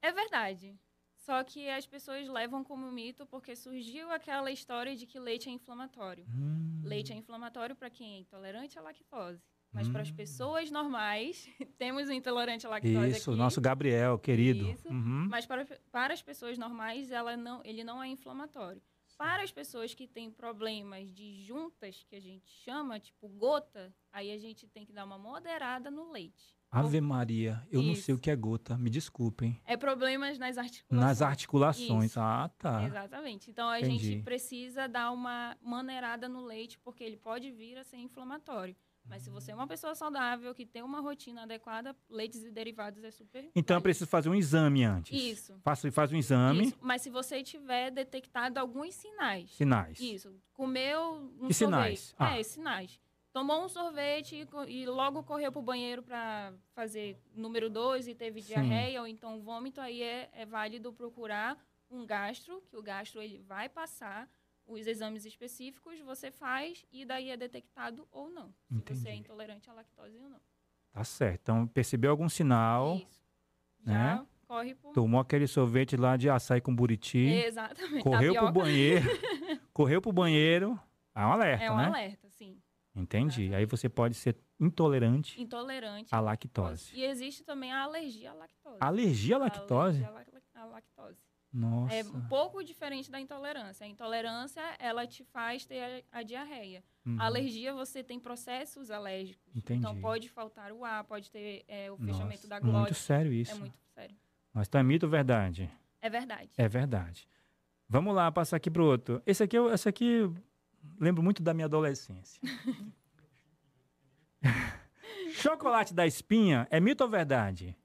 É verdade. Só que as pessoas levam como mito porque surgiu aquela história de que leite é inflamatório. Hum. Leite é inflamatório para quem é intolerante à lactose. Mas hum. para as pessoas normais, temos o intolerante à lactose Isso, aqui. nosso Gabriel, querido. Isso. Uhum. Mas para, para as pessoas normais, ela não, ele não é inflamatório. Para as pessoas que têm problemas de juntas, que a gente chama, tipo gota, aí a gente tem que dar uma moderada no leite. Ave Maria, eu Isso. não sei o que é gota, me desculpem. É problemas nas articulações. Nas articulações, Isso. ah, tá. Exatamente. Então a Entendi. gente precisa dar uma maneirada no leite, porque ele pode vir a ser inflamatório. Mas se você é uma pessoa saudável, que tem uma rotina adequada, leites e derivados é super. Então eu preciso fazer um exame antes. Isso. Faço, faz um exame. Isso. Mas se você tiver detectado alguns sinais. Sinais. Isso. Comeu um que sorvete. sinais? Ah. É, sinais. Tomou um sorvete e, e logo correu para o banheiro para fazer número 2 e teve Sim. diarreia ou então vômito, aí é, é válido procurar um gastro, que o gastro ele vai passar os exames específicos, você faz e daí é detectado ou não. Entendi. Se você é intolerante à lactose ou não. Tá certo. Então, percebeu algum sinal? Isso. Né? Já corre por... Tomou aquele sorvete lá de açaí com buriti. Exatamente. Correu pro banheiro. correu pro banheiro. É um alerta, né? É um né? alerta. Entendi. Aí você pode ser intolerante Intolerante à lactose. E existe também a alergia à lactose. Alergia à lactose? A alergia à lactose. Nossa. É um pouco diferente da intolerância. A intolerância, ela te faz ter a, a diarreia. Uhum. A alergia, você tem processos alérgicos. Entendi. Então, pode faltar o ar, pode ter é, o fechamento Nossa, da glote. Muito sério isso. É muito sério. Mas então é mito ou verdade? É verdade. É verdade. Vamos lá, passar aqui pro outro. Esse aqui, esse aqui lembro muito da minha adolescência. Chocolate da espinha é mito ou verdade?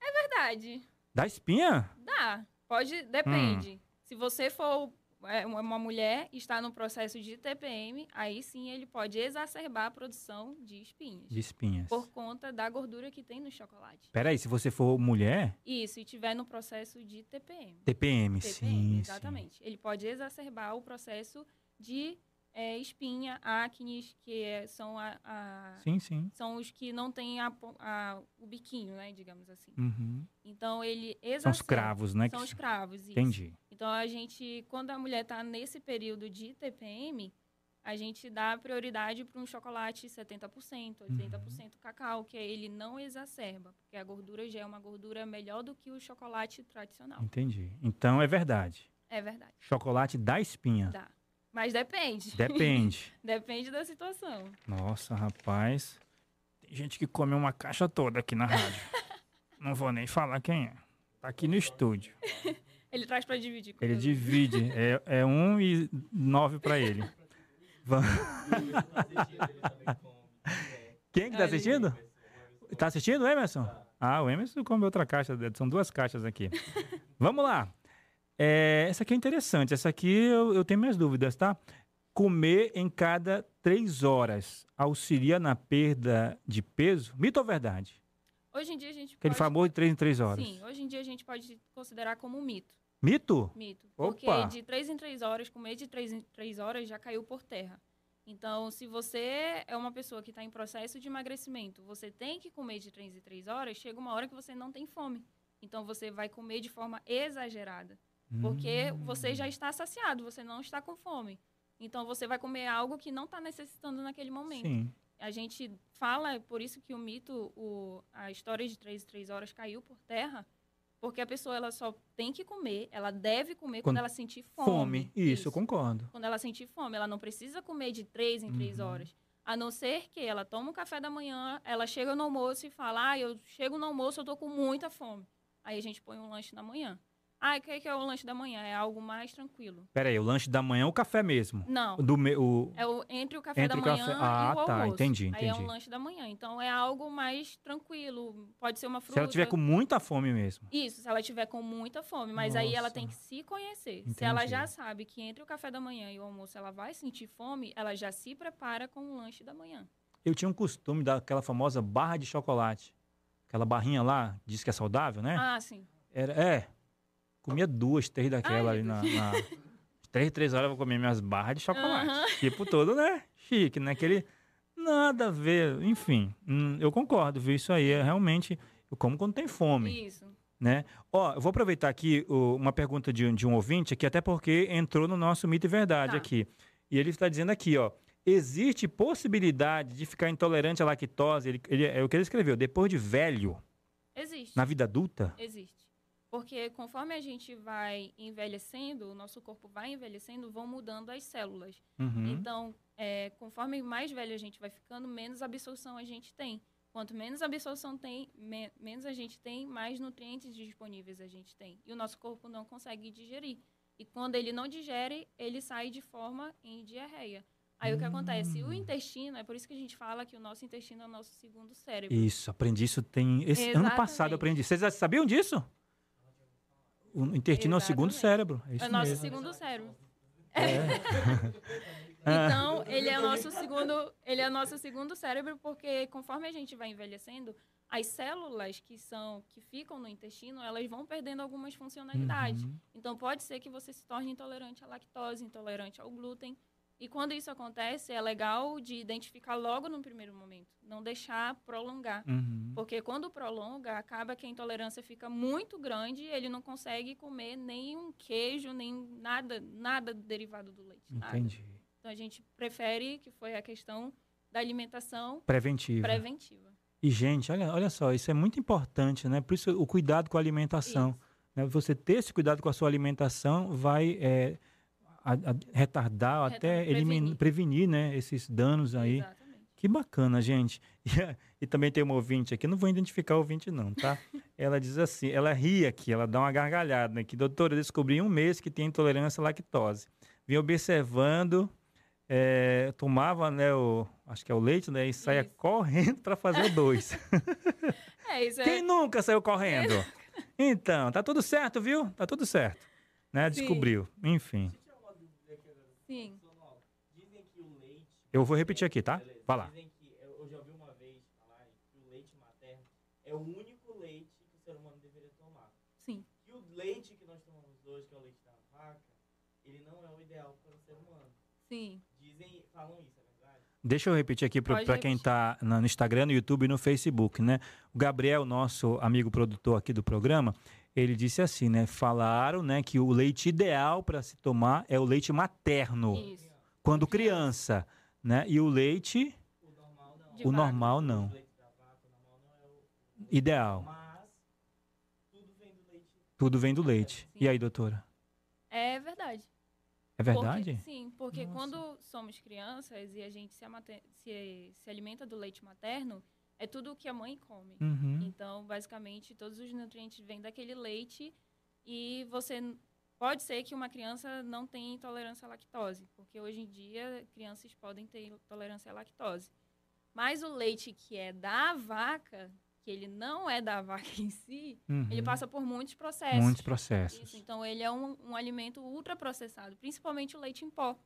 Verdade. Da espinha? Dá. Pode, Hum. depende. Se você for é, uma mulher está no processo de TPM, aí sim ele pode exacerbar a produção de espinhas. De espinhas. Por conta da gordura que tem no chocolate. Peraí, se você for mulher, Isso, e tiver no processo de TPM. TPM, TPM, sim, exatamente. Ele pode exacerbar o processo de é, espinha, acnes, que é- são, a, a- Sim, sim. são os que não têm a a- o biquinho, né, digamos assim. Uhum. Então ele São os exacerba. cravos, né? São os cravos, isso. Entendi. Então a gente, quando a mulher está nesse período de TPM, a gente dá prioridade para um chocolate 70%, 80% Uhum. cacau, que ele não exacerba, porque a gordura já é uma gordura melhor do que o chocolate tradicional. Entendi. Então é verdade. É verdade, Chocolate da espinha. dá. Mas depende. Depende. Depende da situação. Nossa, rapaz. Tem gente que come uma caixa toda aqui na rádio. Não vou nem falar quem é. Tá aqui no estúdio. Ele traz para dividir. com Ele os divide. É, é um e nove pra ele. Quem que tá assistindo? Tá assistindo, Emerson? Ah, o Emerson come outra caixa. São duas caixas aqui. Vamos lá. É, essa aqui é interessante. Essa aqui eu, eu tenho minhas dúvidas, tá? Comer em cada três horas auxilia na perda de peso? Mito ou verdade? Hoje em dia a gente Aquele pode... famoso de três em três horas. Sim, hoje em dia a gente pode considerar como um mito. Mito? Mito. Opa! Porque de três em três horas, comer de três em três horas já caiu por terra. Então, se você é uma pessoa que está em processo de emagrecimento, você tem que comer de três em três horas, chega uma hora que você não tem fome. Então, você vai comer de forma exagerada. Porque Hum. você já está saciado, você não está com fome. Então, você vai comer algo que não está necessitando naquele momento. Sim. A gente fala, é por isso que o mito, o, a história de três três horas caiu por terra, porque a pessoa ela só tem que comer, ela deve comer quando, Quando- ela sentir fome. Fome. Isso, eu concordo. Quando ela sentir fome, ela não precisa comer de três em três Uhum. horas. A não ser que ela toma um café da manhã, ela chega no almoço e fala: Ah, eu chego no almoço, eu tô com muita fome. Aí a gente põe um lanche da manhã. Ah, o que é que é o lanche da manhã? É algo mais tranquilo. Pera aí, o lanche da manhã é o café mesmo? Não. Do me, o... É o, entre o café Entre da o manhã café- e Ah, o tá, almoço. entendi, Aí é entendi. um lanche da manhã. Então é algo mais tranquilo. Pode ser uma fruta. Se ela tiver com muita fome mesmo. Isso, se ela tiver com muita fome. Mas aí ela Nossa. tem que se conhecer. Se ela Entendi. já sabe que entre o café da manhã e o almoço ela vai sentir fome, ela já se prepara com o lanche da manhã. Eu tinha um costume daquela famosa barra de chocolate. Aquela barrinha lá, diz que é saudável, né? Ah, sim. Era, é. Comia duas, três daquela Ai, ali na, na... Três, três horas eu vou comer minhas barras de chocolate. Aham. Tipo todo, né? Chique, né? Aquele... Nada a ver. Enfim, hum, eu concordo, viu? Isso aí é realmente... Eu como quando tem fome. Isso. né? Ó, eu vou aproveitar aqui uma pergunta de, um- de um ouvinte aqui, até porque entrou no nosso mito e verdade Tá. aqui. E ele está dizendo aqui, ó, existe possibilidade de ficar intolerante à lactose? Ele, ele- é o que ele escreveu, depois de velho, Existe. na vida adulta? Existe. Porque conforme a gente vai envelhecendo, o nosso corpo vai envelhecendo, vão mudando as células. Uhum. Então, é, conforme mais velho a gente vai ficando, menos absorção a gente tem. Quanto menos absorção tem, me- menos a gente tem, mais nutrientes disponíveis a gente tem. E o nosso corpo não consegue digerir. E quando ele não digere, ele sai de forma em diarreia. Aí o que acontece? O Hum. intestino, é por isso que a gente fala que o nosso intestino é o nosso segundo cérebro. Isso, aprendi isso tem... Esse ano passado aprendi. Vocês já sabiam disso? O intestino é o segundo cérebro. É, É o nosso mesmo. segundo cérebro. Ah. Então, ele é o nosso segundo, ele é nosso segundo cérebro porque conforme a gente vai envelhecendo, as células que são que ficam no intestino, elas vão perdendo algumas funcionalidades. Uhum. Então, pode ser que você se torne intolerante à lactose, intolerante ao glúten. E quando isso acontece, é legal de identificar logo no primeiro momento, não deixar prolongar. Uhum. Porque quando prolonga, acaba que a intolerância fica muito grande e ele não consegue comer nem um queijo, nem nada, nada derivado do leite. Nada. Entendi. Então a gente prefere que foi a questão da alimentação preventiva. preventiva. E, gente, olha, olha só, isso é muito importante, né? Por isso o cuidado com a alimentação. Né? Você ter esse cuidado com a sua alimentação vai é, a, a, retardar, até prevenir. Prevenir né, esses danos aí. Exatamente. Que bacana, gente. E, e, também tem uma ouvinte aqui, não vou identificar o ouvinte não, tá? ela diz assim, ela ri aqui, ela dá uma gargalhada, né? Que, doutora, eu descobri em um mês que tem intolerância à lactose. Vim observando, é, tomava, né, o, acho que é o leite, né? E saia isso. correndo para fazer dois. é, isso Quem é... nunca saiu correndo? Então, tá tudo certo, viu? Tá tudo certo. Né? Descobriu. Enfim. Sim. Eu vou repetir aqui, tá? Vai lá. Dizem que, eu já ouvi uma vez falar que o leite materno é o único leite que o ser humano deveria tomar. Sim. Que o leite que nós tomamos hoje, que é o leite da vaca, ele não é o ideal para o ser humano. Sim. Dizem, falam isso, é verdade? Deixa eu repetir aqui para quem está no Instagram, no YouTube e no Facebook, né? O Gabriel, nosso amigo produtor aqui do programa, ele disse assim, né? Falaram, né, que o leite ideal para se tomar é o leite materno, Isso. quando criança, né? E o leite O normal não. O vaca. normal O não. leite da vaca, o normal não é o Ideal. Mas tudo vem do leite. Tudo vem do leite. Sim. E aí, doutora? É verdade. É verdade? Porque, sim, porque Nossa. quando somos crianças e a gente se, se, se alimenta do leite materno, é tudo o que a mãe come. Uhum. Então, basicamente, todos os nutrientes vêm daquele leite e você pode ser que uma criança não tenha intolerância à lactose, porque hoje em dia crianças podem ter intolerância à lactose. Mas o leite que é da vaca, que ele não é da vaca em si, ele Uhum. passa por muitos processos. Muitos processos. Isso, então ele é um, um alimento ultraprocessado, principalmente o leite em pó.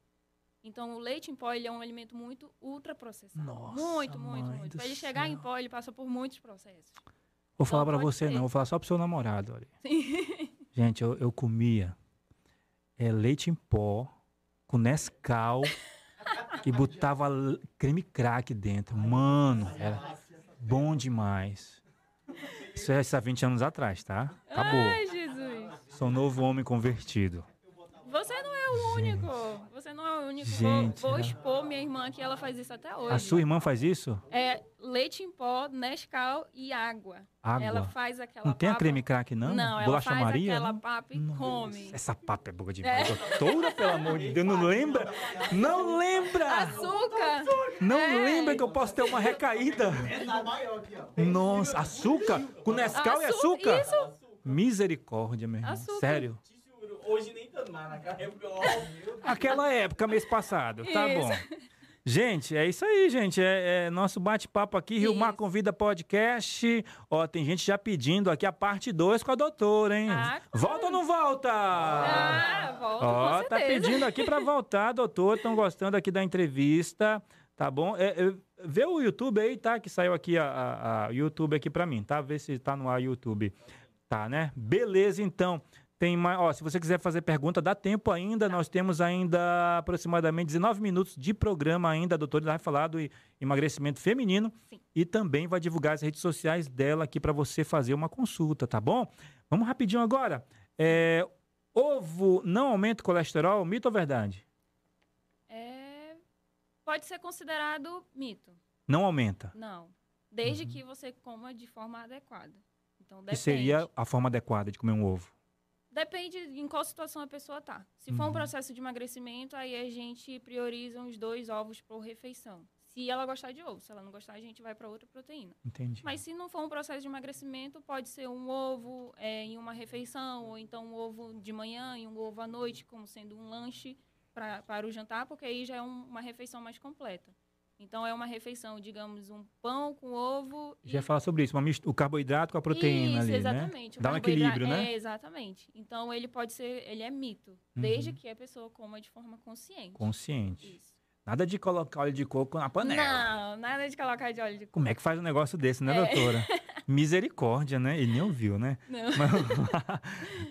Então o leite em pó ele é um alimento muito ultraprocessado. Nossa, muito, muito, muito. Para ele chegar em pó, ele passa por muitos processos. Vou falar para você ser. não, vou falar só pro seu namorado, olha. Sim. Gente, eu, eu comia é, leite em pó com Nescau e botava creme crack dentro. Mano, era bom demais. Isso é há 20 anos atrás, tá? Acabou. Ai, Jesus. Sou um novo homem convertido. Você não é o único. Você não é o único. Gente, vou, vou né? expor minha irmã que ela faz isso até hoje. A sua irmã faz isso? É leite em pó, Nescau e água. Água. Ela faz aquela Não tem a papa- creme crack, não? Não, ela Bolacha faz Maria? aquela não? papa e Nossa, come. Essa papa é boa demais. Doutora, pelo amor de Deus, não lembra? Não lembra! Açúcar! Não É. lembra que eu posso ter uma recaída? Maior aqui, ó. Nossa, açúcar? Com Nescau e Açu- açúcar? Isso. Misericórdia, meu irmão. Açúcar. Sério? Hoje nem tanto mais naquela época. ó. Aquela época, mês passado. Tá Isso. bom. Gente, é isso aí, gente. É, é nosso bate-papo aqui, Rio Mar Isso. Convida Podcast. Ó, tem gente já pedindo aqui a parte 2 com a doutora, hein? Ah, claro. Volta ou não volta? Ah, volta Ó, com tá certeza. pedindo aqui pra voltar, doutor. Estão gostando aqui da entrevista, tá bom? É, é, vê o YouTube aí, tá? Que saiu aqui a, a- a YouTube aqui pra mim, tá? Vê se tá no ar YouTube. Tá, né? Beleza, então. Tem mais, ó, se você quiser fazer pergunta, dá tempo ainda. Nós temos ainda aproximadamente 19 minutos de programa ainda. A doutora vai falar do emagrecimento feminino Sim. e também vai divulgar as redes sociais dela aqui para você fazer uma consulta, tá bom? Vamos rapidinho agora. É, ovo não aumenta o colesterol, mito ou verdade? É, pode ser considerado mito. Não aumenta. Não. Desde que você coma de forma adequada. Então, Que depende. seria a forma adequada de comer um ovo. Depende em qual situação a pessoa tá. Se for Uhum. um processo de emagrecimento, aí a gente prioriza os dois ovos por refeição. Se ela gostar de ovo, se ela não gostar, a gente vai para outra proteína. Entendi. Mas se não for um processo de emagrecimento, pode ser um ovo é, em uma refeição, ou então um ovo de manhã e um ovo à noite, como sendo um lanche pra, para o jantar, porque aí já é um- uma refeição mais completa. Então é uma refeição, digamos, um pão com ovo. Já e- falar sobre isso, o carboidrato com a proteína isso, ali, exatamente. né? Dá um equilíbrio, né? É, exatamente. Então ele pode ser, ele é mito, desde Uhum. que a pessoa coma de forma consciente. Consciente. Isso. Nada de colocar óleo de coco na panela. Não, nada de colocar de óleo de coco. Como é que faz um negócio desse, né, É. doutora? Misericórdia, né? Ele nem ouviu, né? Não. Mas.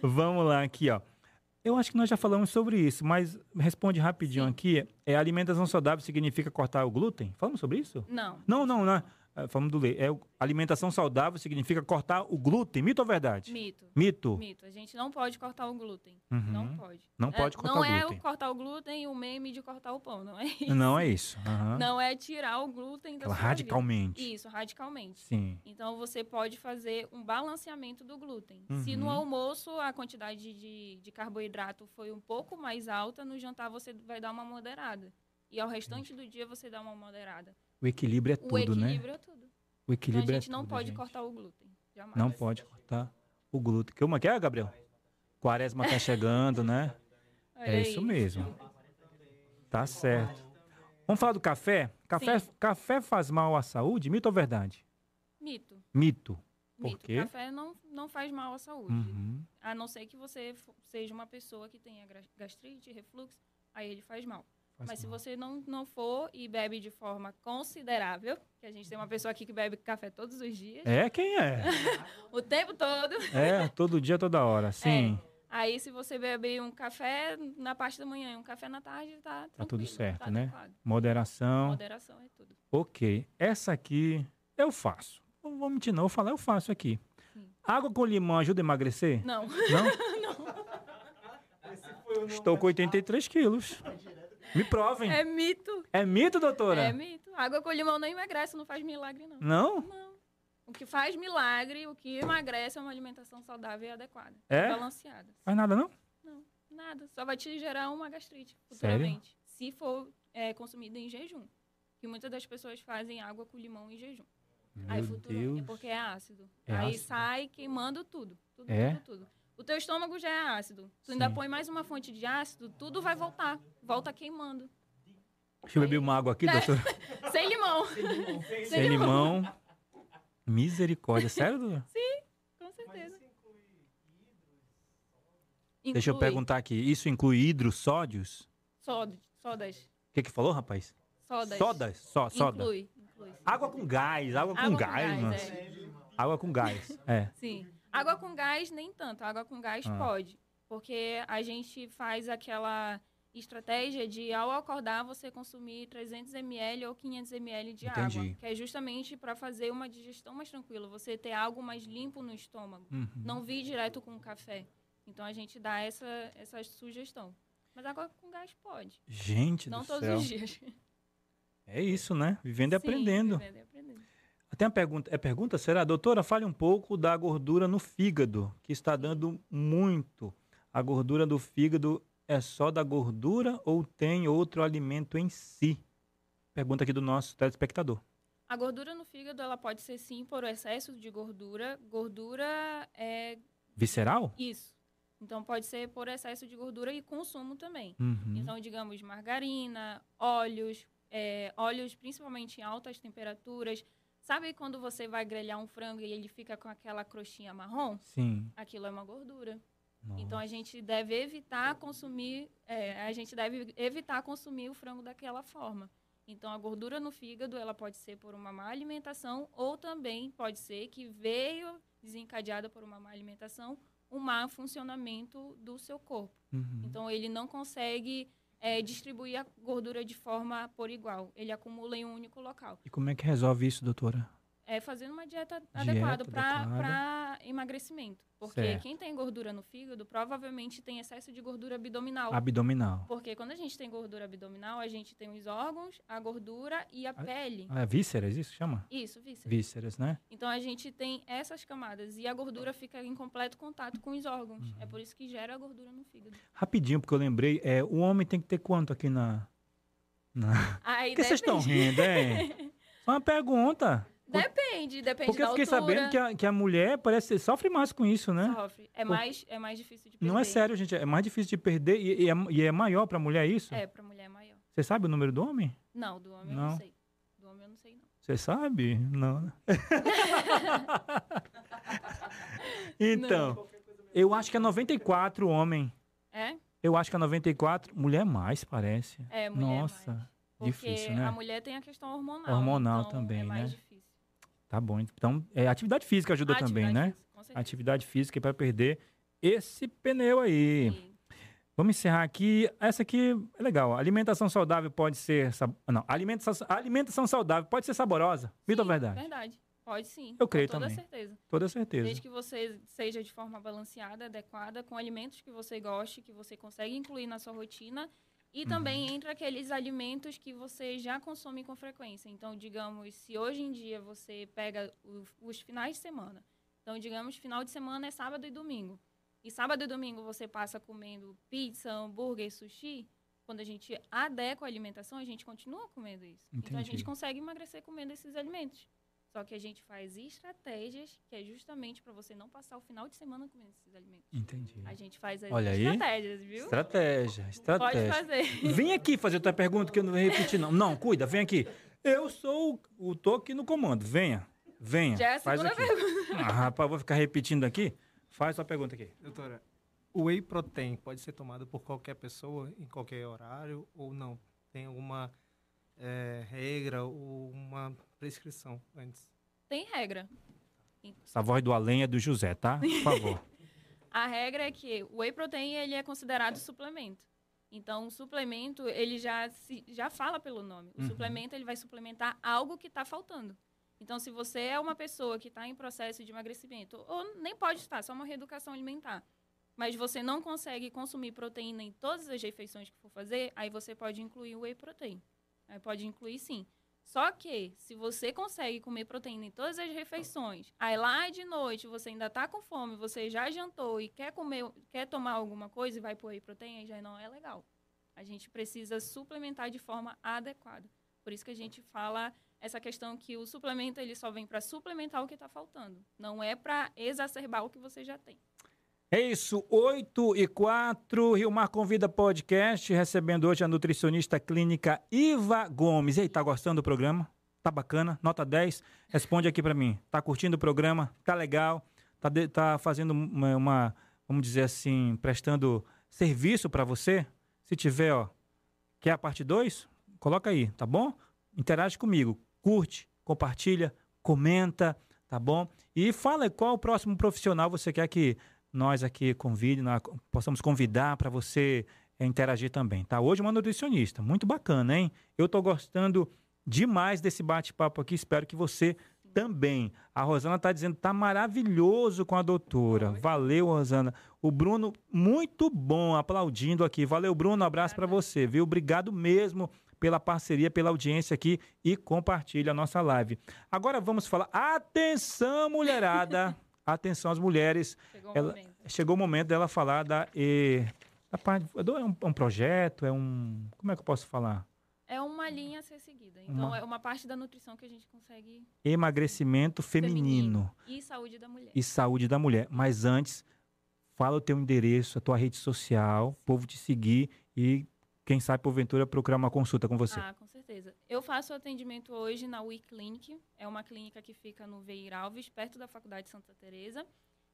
Vamos lá aqui, ó. Eu acho que nós já falamos sobre isso, mas responde rapidinho Sim. aqui. É, alimentação saudável significa cortar o glúten? Falamos sobre isso? Não. Não, não, não. Eh, falando do leite, é, o- alimentação saudável significa cortar o glúten, mito ou verdade? Mito. Mito. Mito. A gente não pode cortar o glúten. Uhum. Não pode. Não É, pode cortar não o é glúten. o cortar o glúten e o meme de cortar o pão, não é isso. Não é isso. aham. Não é tirar o glúten da radicalmente. vida. Isso, radicalmente. Sim. Então você pode fazer um balanceamento do glúten. Se no Uhum. almoço a quantidade de, de carboidrato foi um pouco mais alta, no jantar você vai dar uma moderada. E ao restante do dia você dá uma moderada. O equilíbrio é o tudo, né? equilíbrio é tudo. O Então equilíbrio a gente é não tudo, pode gente. cortar o glúten. Jamais. Não pode cortar o glúten. Que uma que é, Gabriel? Quaresma tá chegando, né? É isso mesmo. Tá certo. Vamos falar do café? Café, Sim. café faz mal à saúde? Mito ou verdade? Mito. Mito. Por Mito. quê? Café não, não faz mal à saúde. Uhum. A não ser que você seja uma pessoa que tenha gastrite, refluxo, aí ele faz mal. Faz Mas se você não, não for e bebe de forma considerável, que a gente tem uma pessoa aqui que bebe café todos os dias, É quem é? o tempo todo, É, todo dia, toda hora. Sim. aí se você beber um café na parte da manhã e um café na tarde, tá Tá tudo tranquilo, certo, tá né? adequado. Moderação. Moderação é tudo. Ok. Essa aqui eu faço. Não vou mentir, não. Eu falar, eu faço aqui. Sim. Água com limão ajuda a emagrecer? Não, Não? Estou com 83 quilos. Me provem. é mito. É mito, doutora? É mito. Água com limão não emagrece, não faz milagre, não. Não? Não. O que faz milagre, o que emagrece é uma alimentação saudável e adequada. É? Balanceada. Faz nada, não? Não, nada. Só vai te gerar uma gastrite Sério? futuramente. Se for é, consumido em jejum. Que muitas das pessoas fazem água com limão em jejum. Aí Meu futuramente, Deus. é porque é ácido. É Aí ácido? sai queimando tudo. Tudo, É? tudo, tudo. O teu estômago já é ácido. Tu ainda Sim. põe mais uma fonte de ácido, tudo vai voltar. Volta queimando. Deixa eu beber uma água aqui, É. doutora. Sem limão. Sem limão. Misericórdia. Sério, doutora? Com certeza. Deixa eu Inclui perguntar aqui. Isso inclui hidrossódios? Sodas. Sodas. O que que falou, rapaz? Sodas. Sodas? Só, soda. Inclui. inclui. Água com gás. Água com Água com gás, mano. é. Água com gás. É. Sim. Água com gás, nem tanto. Água com gás Ah. pode. Porque a gente faz aquela estratégia de, ao acordar, você consumir 300 ml ou 500 ml de água. Entendi. Que é justamente para fazer uma digestão mais tranquila. Você ter algo mais limpo no estômago. Uhum. Não vir direto com o café. Então, a gente dá essa, essa sugestão. Mas água com gás pode. Gente Não do todos céu. os dias. É isso, né? Vivendo e Sim, aprendendo. vivendo e aprendendo. Tem uma pergunta. É pergunta? Será? Doutora, fale um pouco da gordura no fígado, que está dando muito. A gordura do fígado é só da gordura ou tem outro alimento em si? Pergunta aqui do nosso telespectador. A gordura no fígado, ela pode ser sim por excesso de gordura. Gordura é Visceral? isso. Então pode ser por excesso de gordura e consumo também. Uhum. Então, digamos, margarina, óleos, é, óleos principalmente em altas temperaturas. Sabe quando você vai grelhar um frango e ele fica com aquela crostinha marrom? Sim. Aquilo é uma gordura. Nossa. Então a gente deve evitar consumir, é, a gente deve evitar consumir o frango daquela forma. Então a gordura no fígado ela pode ser por uma má alimentação ou também pode ser que veio desencadeada por uma má alimentação um má funcionamento do seu corpo. Uhum. Então ele não consegue é, distribuir a gordura de forma por igual. Ele acumula em um único local. E como é que resolve isso, doutora? É fazendo uma dieta, Dieta adequada para emagrecimento. Porque Certo. quem tem gordura no fígado provavelmente tem excesso de gordura abdominal. Abdominal. Porque quando a gente tem gordura abdominal, a gente tem os órgãos, a gordura e a pele. Ah, é vísceras, isso chama? Isso, vísceras. Vísceras, né? Então a gente tem essas camadas e a gordura fica em completo contato com os órgãos. Uhum. É por isso que gera a gordura no fígado. Rapidinho, porque eu lembrei, é, o homem tem que ter quanto aqui na. na... Aí Por que vocês estão rindo, hein? Só uma pergunta. Depende, depende Porque eu da fiquei altura. sabendo que a, que a mulher parece sofre mais com isso, né? Sofre. É mais, é mais difícil de perder. Não é sério, gente. É mais difícil de perder e, e é, e é maior pra mulher isso? É, pra mulher é maior. Você sabe o número do homem? Não, do homem eu Não. não sei. Do homem eu não sei, não. Você sabe? Não. né? então, eu acho que é 94 homem. É? Eu acho que é 94. Mulher mais, parece. É, mulher Nossa, mais. Porque difícil, né? a mulher tem a questão hormonal. Hormonal então também, é mais né? difícil. Tá bom. Então, é, atividade física ajuda A também, atividade né? física, com certeza. Atividade física para perder esse pneu aí. Sim. Vamos encerrar aqui. Essa aqui é legal. Alimentação saudável pode ser. Sab... Não, alimentação, alimentação saudável pode ser saborosa. Mito ou verdade? Verdade. Pode sim. Eu creio com toda também. certeza. Toda certeza. Desde que você seja de forma balanceada, adequada, com alimentos que você goste, que você consegue incluir na sua rotina. E também Uhum. entre aqueles alimentos que você já consome com frequência. Então, digamos, se hoje em dia você pega o- os finais de semana. Então, digamos, final de semana é sábado e domingo. E sábado e domingo você passa comendo pizza, hambúrguer, sushi. Quando a gente adequa a alimentação, a gente continua comendo isso. Então, a Entendi. gente consegue emagrecer comendo esses alimentos. Só que a gente faz estratégias que é justamente para você não passar o final de semana comendo esses alimentos. Entendi. A gente faz as Olha aí. estratégias, viu? Estratégia, Pode estratégia. fazer. Vem aqui fazer tua pergunta que eu não vou repetir, não. Não, cuida, vem aqui. Eu sou o, o tô aqui no comando. Venha. Venha. Já é a faz segunda aqui. Ah, rapaz, vou ficar repetindo aqui. Faz sua pergunta aqui. Doutora, o whey protein pode ser tomado por qualquer pessoa em qualquer horário ou não? Tem alguma eh, regra ou uma prescrição antes? Tem regra. Essa voz do além é do José, tá? Por favor. A regra é que o whey protein ele é considerado suplemento. Então, o suplemento, ele já, se, já fala pelo nome. O Uhum. suplemento, ele vai suplementar algo que está faltando. Então, se você é uma pessoa que está em processo de emagrecimento, ou nem pode estar, só uma reeducação alimentar, mas você não consegue consumir proteína em todas as refeições que for fazer, aí você pode incluir o whey protein. Aí pode incluir sim. Só que, se você consegue comer proteína em todas as refeições, aí lá de noite você ainda tá com fome, você já jantou e quer comer, quer tomar alguma coisa e vai pôr aí já não é legal. A gente precisa suplementar de forma adequada. Por isso que a gente fala essa questão que o suplemento ele só vem para suplementar o que está faltando, não é para exacerbar o que você já tem. É isso, 8 e 4, Rio Mar Convida Podcast, recebendo hoje a nutricionista clínica Iva Gomes. E aí, tá gostando do programa? Tá bacana? Nota 10? Responde aqui pra mim. Tá curtindo o programa? Tá legal? Tá, de- tá fazendo uma, uma, vamos dizer assim, prestando serviço pra você? Se tiver, ó, quer a parte 2? Coloca aí, tá bom? Interage comigo, curte, compartilha, comenta, tá bom? E fala qual o próximo profissional você quer que nós aqui convide, nós possamos convidar para você eh, interagir também, tá? Hoje uma nutricionista, muito bacana, hein? Eu tô gostando demais desse bate-papo aqui, espero que você também. A Rosana tá dizendo tá maravilhoso com a doutora. Valeu, Rosana. O Bruno muito bom, aplaudindo aqui. Valeu, Bruno, um abraço para você, viu? Obrigado mesmo pela parceria, pela audiência aqui e compartilha a nossa live. Agora vamos falar. Atenção, mulherada! Atenção às mulheres. Chegou o Ela- momento. Chegou o momento dela falar da. E, da parte, é um, é um projeto, é um. Como é que eu posso falar? É uma linha a ser seguida. Então, Uma- é uma parte da nutrição que a gente consegue. Emagrecimento feminino, E saúde da mulher. e saúde da mulher. Mas antes, fala o teu endereço, a tua rede social, o povo te seguir e, quem sabe, porventura, procurar uma consulta com você. Ah, com certeza. Eu faço atendimento hoje na We Clinic. É uma clínica que fica no Veir Alves, perto da Faculdade Santa Teresa.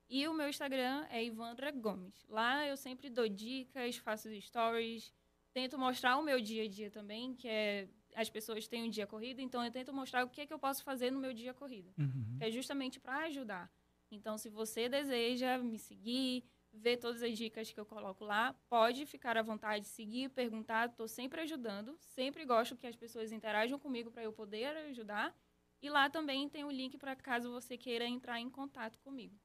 E o meu Instagram é Ivandra Gomes. Lá eu sempre dou dicas, faço stories, tento mostrar o meu dia a dia também, que é as pessoas têm um dia corrido, então eu tento mostrar o que, é que eu posso fazer no meu dia corrido Uhum. que é justamente para ajudar. Então, se você deseja me seguir, ver todas as dicas que eu coloco lá, pode ficar à vontade de seguir, perguntar. Estou sempre ajudando. Sempre gosto que as pessoas interajam comigo para eu poder ajudar. E lá também tem o link para caso você queira entrar em contato comigo.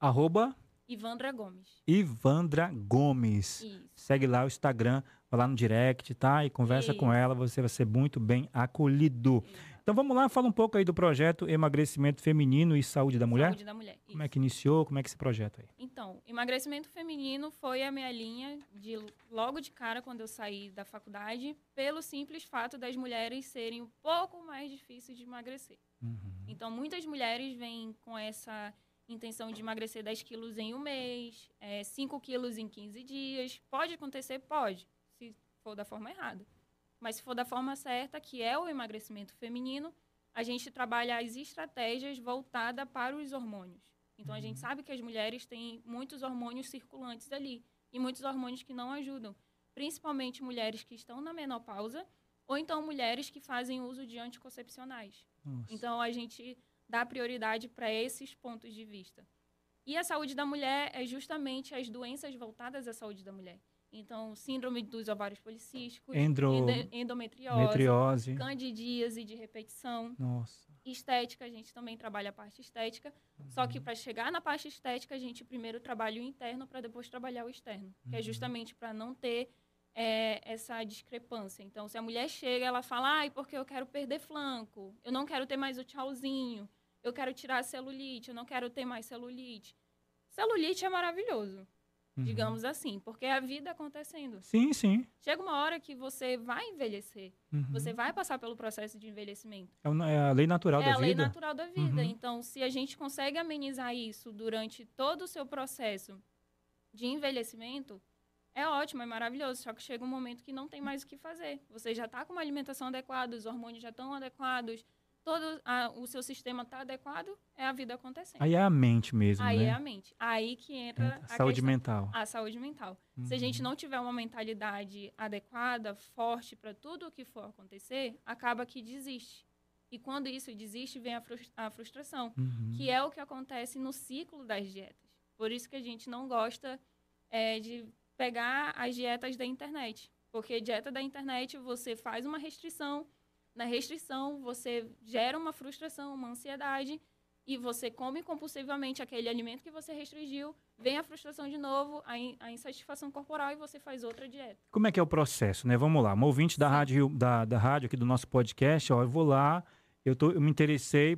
Arroba Ivandra Gomes. Ivandra Gomes. Isso. Segue lá o Instagram, vai lá no direct, tá? E conversa com Isso. ela, você vai ser muito bem acolhido. Então vamos lá, fala um pouco aí do projeto Emagrecimento Feminino e Saúde da Mulher. Saúde da mulher. Como é Isso. que iniciou? Como é que esse projeto aí? Então, emagrecimento feminino foi a minha linha de logo de cara quando eu saí da faculdade, pelo simples fato das mulheres serem um pouco mais difíceis de emagrecer. Então, muitas mulheres vêm com essa intenção de emagrecer 10 quilos em um mês, é, 5 quilos em 15 dias. Pode acontecer? Pode, se for da forma errada. Mas se for da forma certa, que é o emagrecimento feminino, a gente trabalha as estratégias voltadas para os hormônios. Então, a gente sabe que as mulheres têm muitos hormônios circulantes ali e muitos hormônios que não ajudam, principalmente mulheres que estão na menopausa ou então mulheres que fazem uso de anticoncepcionais. Nossa. Então, a gente dá prioridade para esses pontos de vista. E a saúde da mulher é justamente as doenças voltadas à saúde da mulher. Então, síndrome dos ovários policísticos, Endro... endometriose, Metriose. candidíase de repetição, Nossa. estética, a gente também trabalha a parte estética. Só que para chegar na parte estética, a gente primeiro trabalha o interno para depois trabalhar o externo, que é justamente para não ter é, essa discrepância. Então, se a mulher chega, ela fala, ai, porque eu quero perder flanco, eu não quero ter mais o tchauzinho, eu quero tirar a celulite, eu não quero ter mais celulite. Celulite é maravilhoso, Uhum. digamos assim, porque é a vida acontecendo. Sim, sim. Chega uma hora que você vai envelhecer, Uhum. você vai passar pelo processo de envelhecimento. É É a lei natural É da a lei vida. natural da vida. Uhum. Então, se a gente consegue amenizar isso durante todo o seu processo de envelhecimento, é ótimo, é maravilhoso. Só que chega um momento que não tem mais o que fazer. Você já está com uma alimentação adequada, os hormônios já estão adequados, todo a- o seu sistema está adequado, é a vida acontecendo. Aí é a mente mesmo, Aí né? é a mente. Aí que entra Entra a Saúde questão- mental. a saúde mental. Se a Uhum. gente não tiver uma mentalidade adequada, forte para tudo o que for acontecer, acaba que desiste. E quando isso desiste, vem a, frus- a frustração, Uhum. que é o que acontece no ciclo das dietas. Por isso que a gente não gosta é, de pegar as dietas da internet. Porque dieta da internet, você faz uma restrição, na restrição você gera uma frustração, uma ansiedade, e você come compulsivamente aquele alimento que você restringiu, vem a frustração de novo, a, in- a insatisfação corporal e você faz outra dieta. Como é que é o processo, né? Vamos lá. Um ouvinte da Sim. rádio, da, da rádio aqui do nosso podcast, ó, eu vou lá, eu, tô, eu me interessei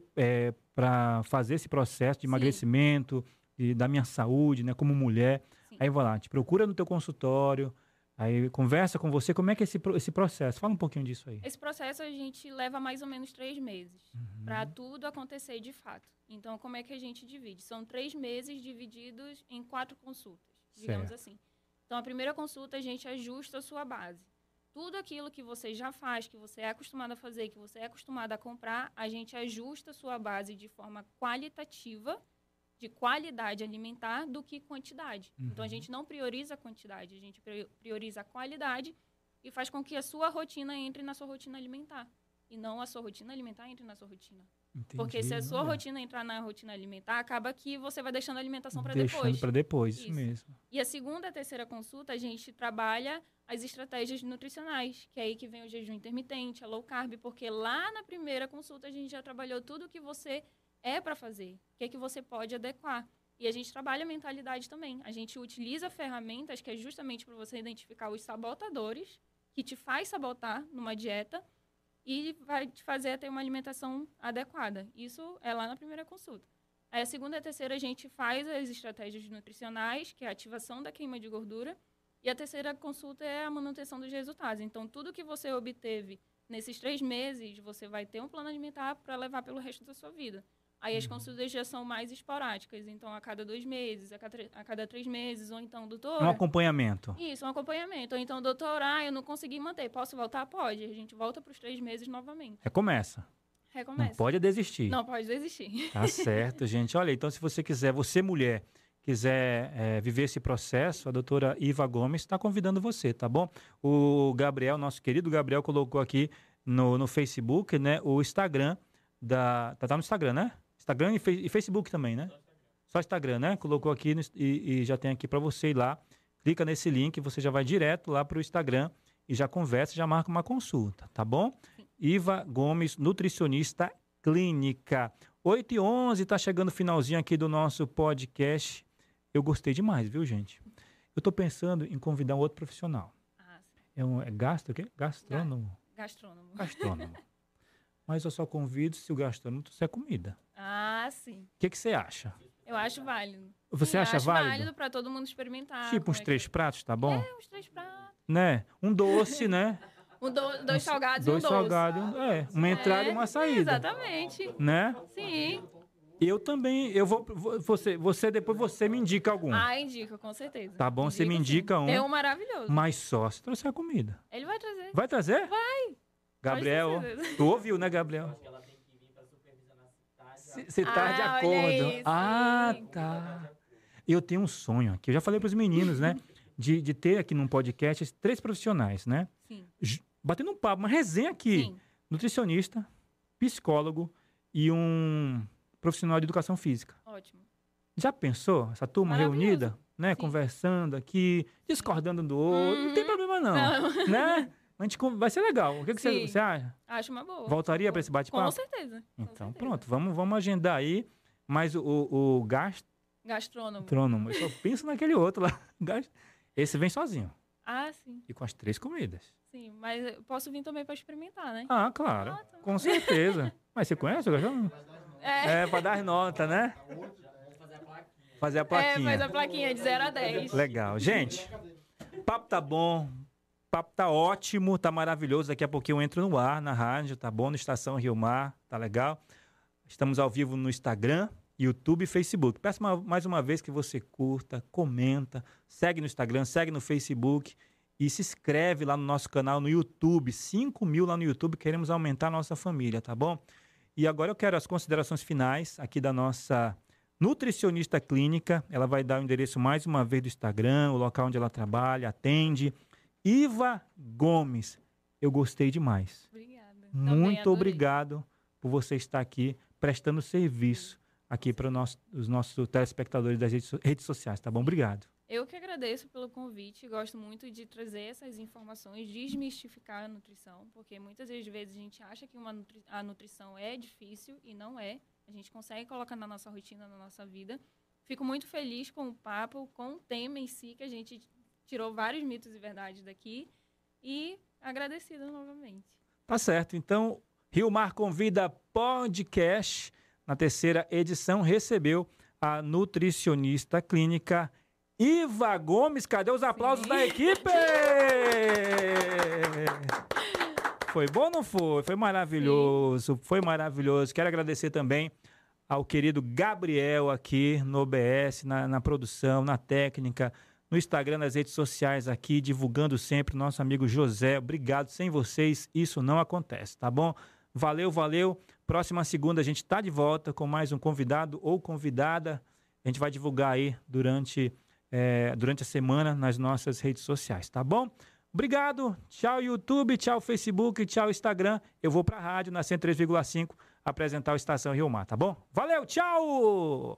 para fazer esse processo de Sim. emagrecimento, e da minha saúde, né? Como mulher. Sim. Aí vou lá, te procura no teu consultório, aí conversa com você. Como é que é esse, esse processo? Fala um pouquinho disso aí. Esse processo a gente leva mais ou menos três meses Uhum. para tudo acontecer de fato. Então, como é que a gente divide? São três meses divididos em quatro consultas, digamos Certo. assim. Então, a primeira consulta a gente ajusta a sua base. Tudo aquilo que você já faz, que você é acostumado a fazer, que você é acostumado a comprar, a gente ajusta a sua base de forma qualitativa, de qualidade alimentar, do que quantidade. Então, a Uhum. gente não prioriza a quantidade, a gente pri- prioriza a qualidade e faz com que a sua rotina entre na sua rotina alimentar. E não a sua rotina alimentar entre na sua rotina. Porque se a Entendi, sua olha. rotina entrar na rotina alimentar, acaba que você vai deixando a alimentação para Deixando depois. para depois, isso Isso. mesmo. E a segunda e a terceira consulta, a gente trabalha as estratégias nutricionais, que é aí que vem o jejum intermitente, a low carb, porque lá na primeira consulta a gente já trabalhou tudo que você é para fazer, o que é que você pode adequar. E a gente trabalha a mentalidade também. A gente utiliza ferramentas que é justamente para você identificar os sabotadores que te faz sabotar numa dieta e vai te fazer ter uma alimentação adequada. Isso é lá na primeira consulta. Aí a segunda e a terceira a gente faz as estratégias nutricionais, que é a ativação da queima de gordura, e a terceira consulta é a manutenção dos resultados. Então, tudo que você obteve nesses três meses, você vai ter um plano alimentar para levar pelo resto da sua vida. Aí as consultas já são mais esporádicas, então a cada dois meses, a cada, a cada três meses, ou então, doutor. É um acompanhamento. Isso, um acompanhamento. Ou então, doutor, ah, eu não consegui manter, posso voltar? Pode. A gente volta para os três meses novamente. Recomeça. Recomeça. Não pode desistir. Não pode desistir. Tá certo, gente. Olha, então se você quiser, você mulher, quiser eh, viver esse processo, a doutora Iva Gomes está convidando você, tá bom? O Gabriel, nosso querido Gabriel, colocou aqui no, no Facebook, né, o Instagram da... Tá, tá no Instagram, né? Instagram e, e Facebook também, né? Só Instagram, né? Colocou aqui no- e, e já tem aqui para você ir lá. Clica nesse link, você já vai direto lá para o Instagram e já conversa, já marca uma consulta, tá bom? Iva Gomes, nutricionista clínica. 8 e 11, tá chegando o finalzinho aqui do nosso podcast. Eu gostei demais, viu, gente? Eu tô pensando em convidar um outro profissional. Ah, sim. É um é gastro, o quê? Gastrônomo. Gastrônomo. Gastrônomo. Mas eu só convido se o gastrônomo trouxer comida. Ah, sim. O que, que você acha? Eu acho válido. Você Sim, acha acho válido? válido para todo mundo experimentar. tipo como uns é que- três pratos, tá bom? É, uns três pratos. Né? Um doce, né? Um do- dois salgados Dois e um doce. salgados, e um- é, uma entrada e uma saída, Exatamente. né? Sim. Eu também, eu vou, você, você depois você me indica algum. Ah, indica, com certeza. Tá bom, você me sim. indica um. Tem um maravilhoso. Mas só se trouxer a comida. Ele vai trazer. Vai trazer? Vai. Gabriel, tu ouviu, né, Gabriel? Acho que ela tem que vir para supervisionar se tá de Ah, olha acordo. aí, ah, sim. tá. Eu tenho um sonho aqui. Eu já falei para os meninos, né? De, de ter aqui num podcast esses três profissionais, né? Sim. Batendo um papo, uma resenha aqui. Sim. Nutricionista, psicólogo e um profissional de educação física. Ótimo. Já pensou? Essa turma reunida, né? Sim. Conversando aqui, discordando um do outro. Não tem Uhum. problema, não. Não. Né? A gente vai ser legal. O que, que você, você acha? Acho uma boa. Voltaria para esse Com bate-papo? certeza. com Então, certeza. pronto. Vamos, vamos agendar aí. Mas o, o, o Gastrônomo. gastrônomo, eu só penso naquele outro lá. Esse vem sozinho. Ah, sim. E com as três comidas. Sim, mas eu posso vir também para experimentar, né? Ah, claro. Ah. Com certeza. Mas você conhece o gastrônomo? É, É, para dar as notas, né? Fazer a é, plaquinha. faz a plaquinha de 0 a 10. Legal. Gente, papo tá bom. Papo tá ótimo, tá maravilhoso. Daqui a pouquinho eu entro no ar, na rádio, tá bom? No Estação Rio Mar, tá legal? Estamos ao vivo no Instagram, YouTube e Facebook. Peço uma- mais uma vez que você curta, comenta, segue no Instagram, segue no Facebook e se inscreve lá no nosso canal no YouTube. 5 mil lá no YouTube, queremos aumentar a nossa família, tá bom? E agora eu quero as considerações finais aqui da nossa nutricionista clínica. Ela vai dar o endereço mais uma vez do Instagram, o local onde ela trabalha, atende. Iva Gomes. Eu gostei demais. Obrigada. Muito obrigado por você estar aqui prestando serviço aqui para nosso, os nossos telespectadores das redes, redes sociais, tá bom? Obrigado. Eu que agradeço pelo convite. Gosto muito de trazer essas informações, desmistificar a nutrição, porque muitas vezes a gente acha que uma nutri- a nutrição é difícil e não é. A gente consegue colocar na nossa rotina, na nossa vida. Fico muito feliz com o papo, com o tema em si, que a gente tirou vários mitos e verdades daqui. E agradecida novamente. Tá certo. Então, Rio Mar Convida Podcast, na terceira edição, recebeu a nutricionista clínica Iva Gomes. Cadê os aplausos Sim. da equipe? Foi bom ou não foi? Foi maravilhoso, foi maravilhoso. Quero agradecer também ao querido Gabriel aqui no OBS, na, na produção, na técnica, no Instagram, nas redes sociais aqui, divulgando sempre nosso amigo José. Obrigado. Sem vocês, isso não acontece, tá bom? Valeu, valeu. Próxima segunda a gente tá de volta com mais um convidado ou convidada. A gente vai divulgar aí durante, eh, durante a semana nas nossas redes sociais, tá bom? Obrigado. Tchau, YouTube. Tchau, Facebook. Tchau, Instagram. Eu vou pra rádio na 103,5 apresentar o Estação Rio Mar, tá bom? Valeu, tchau!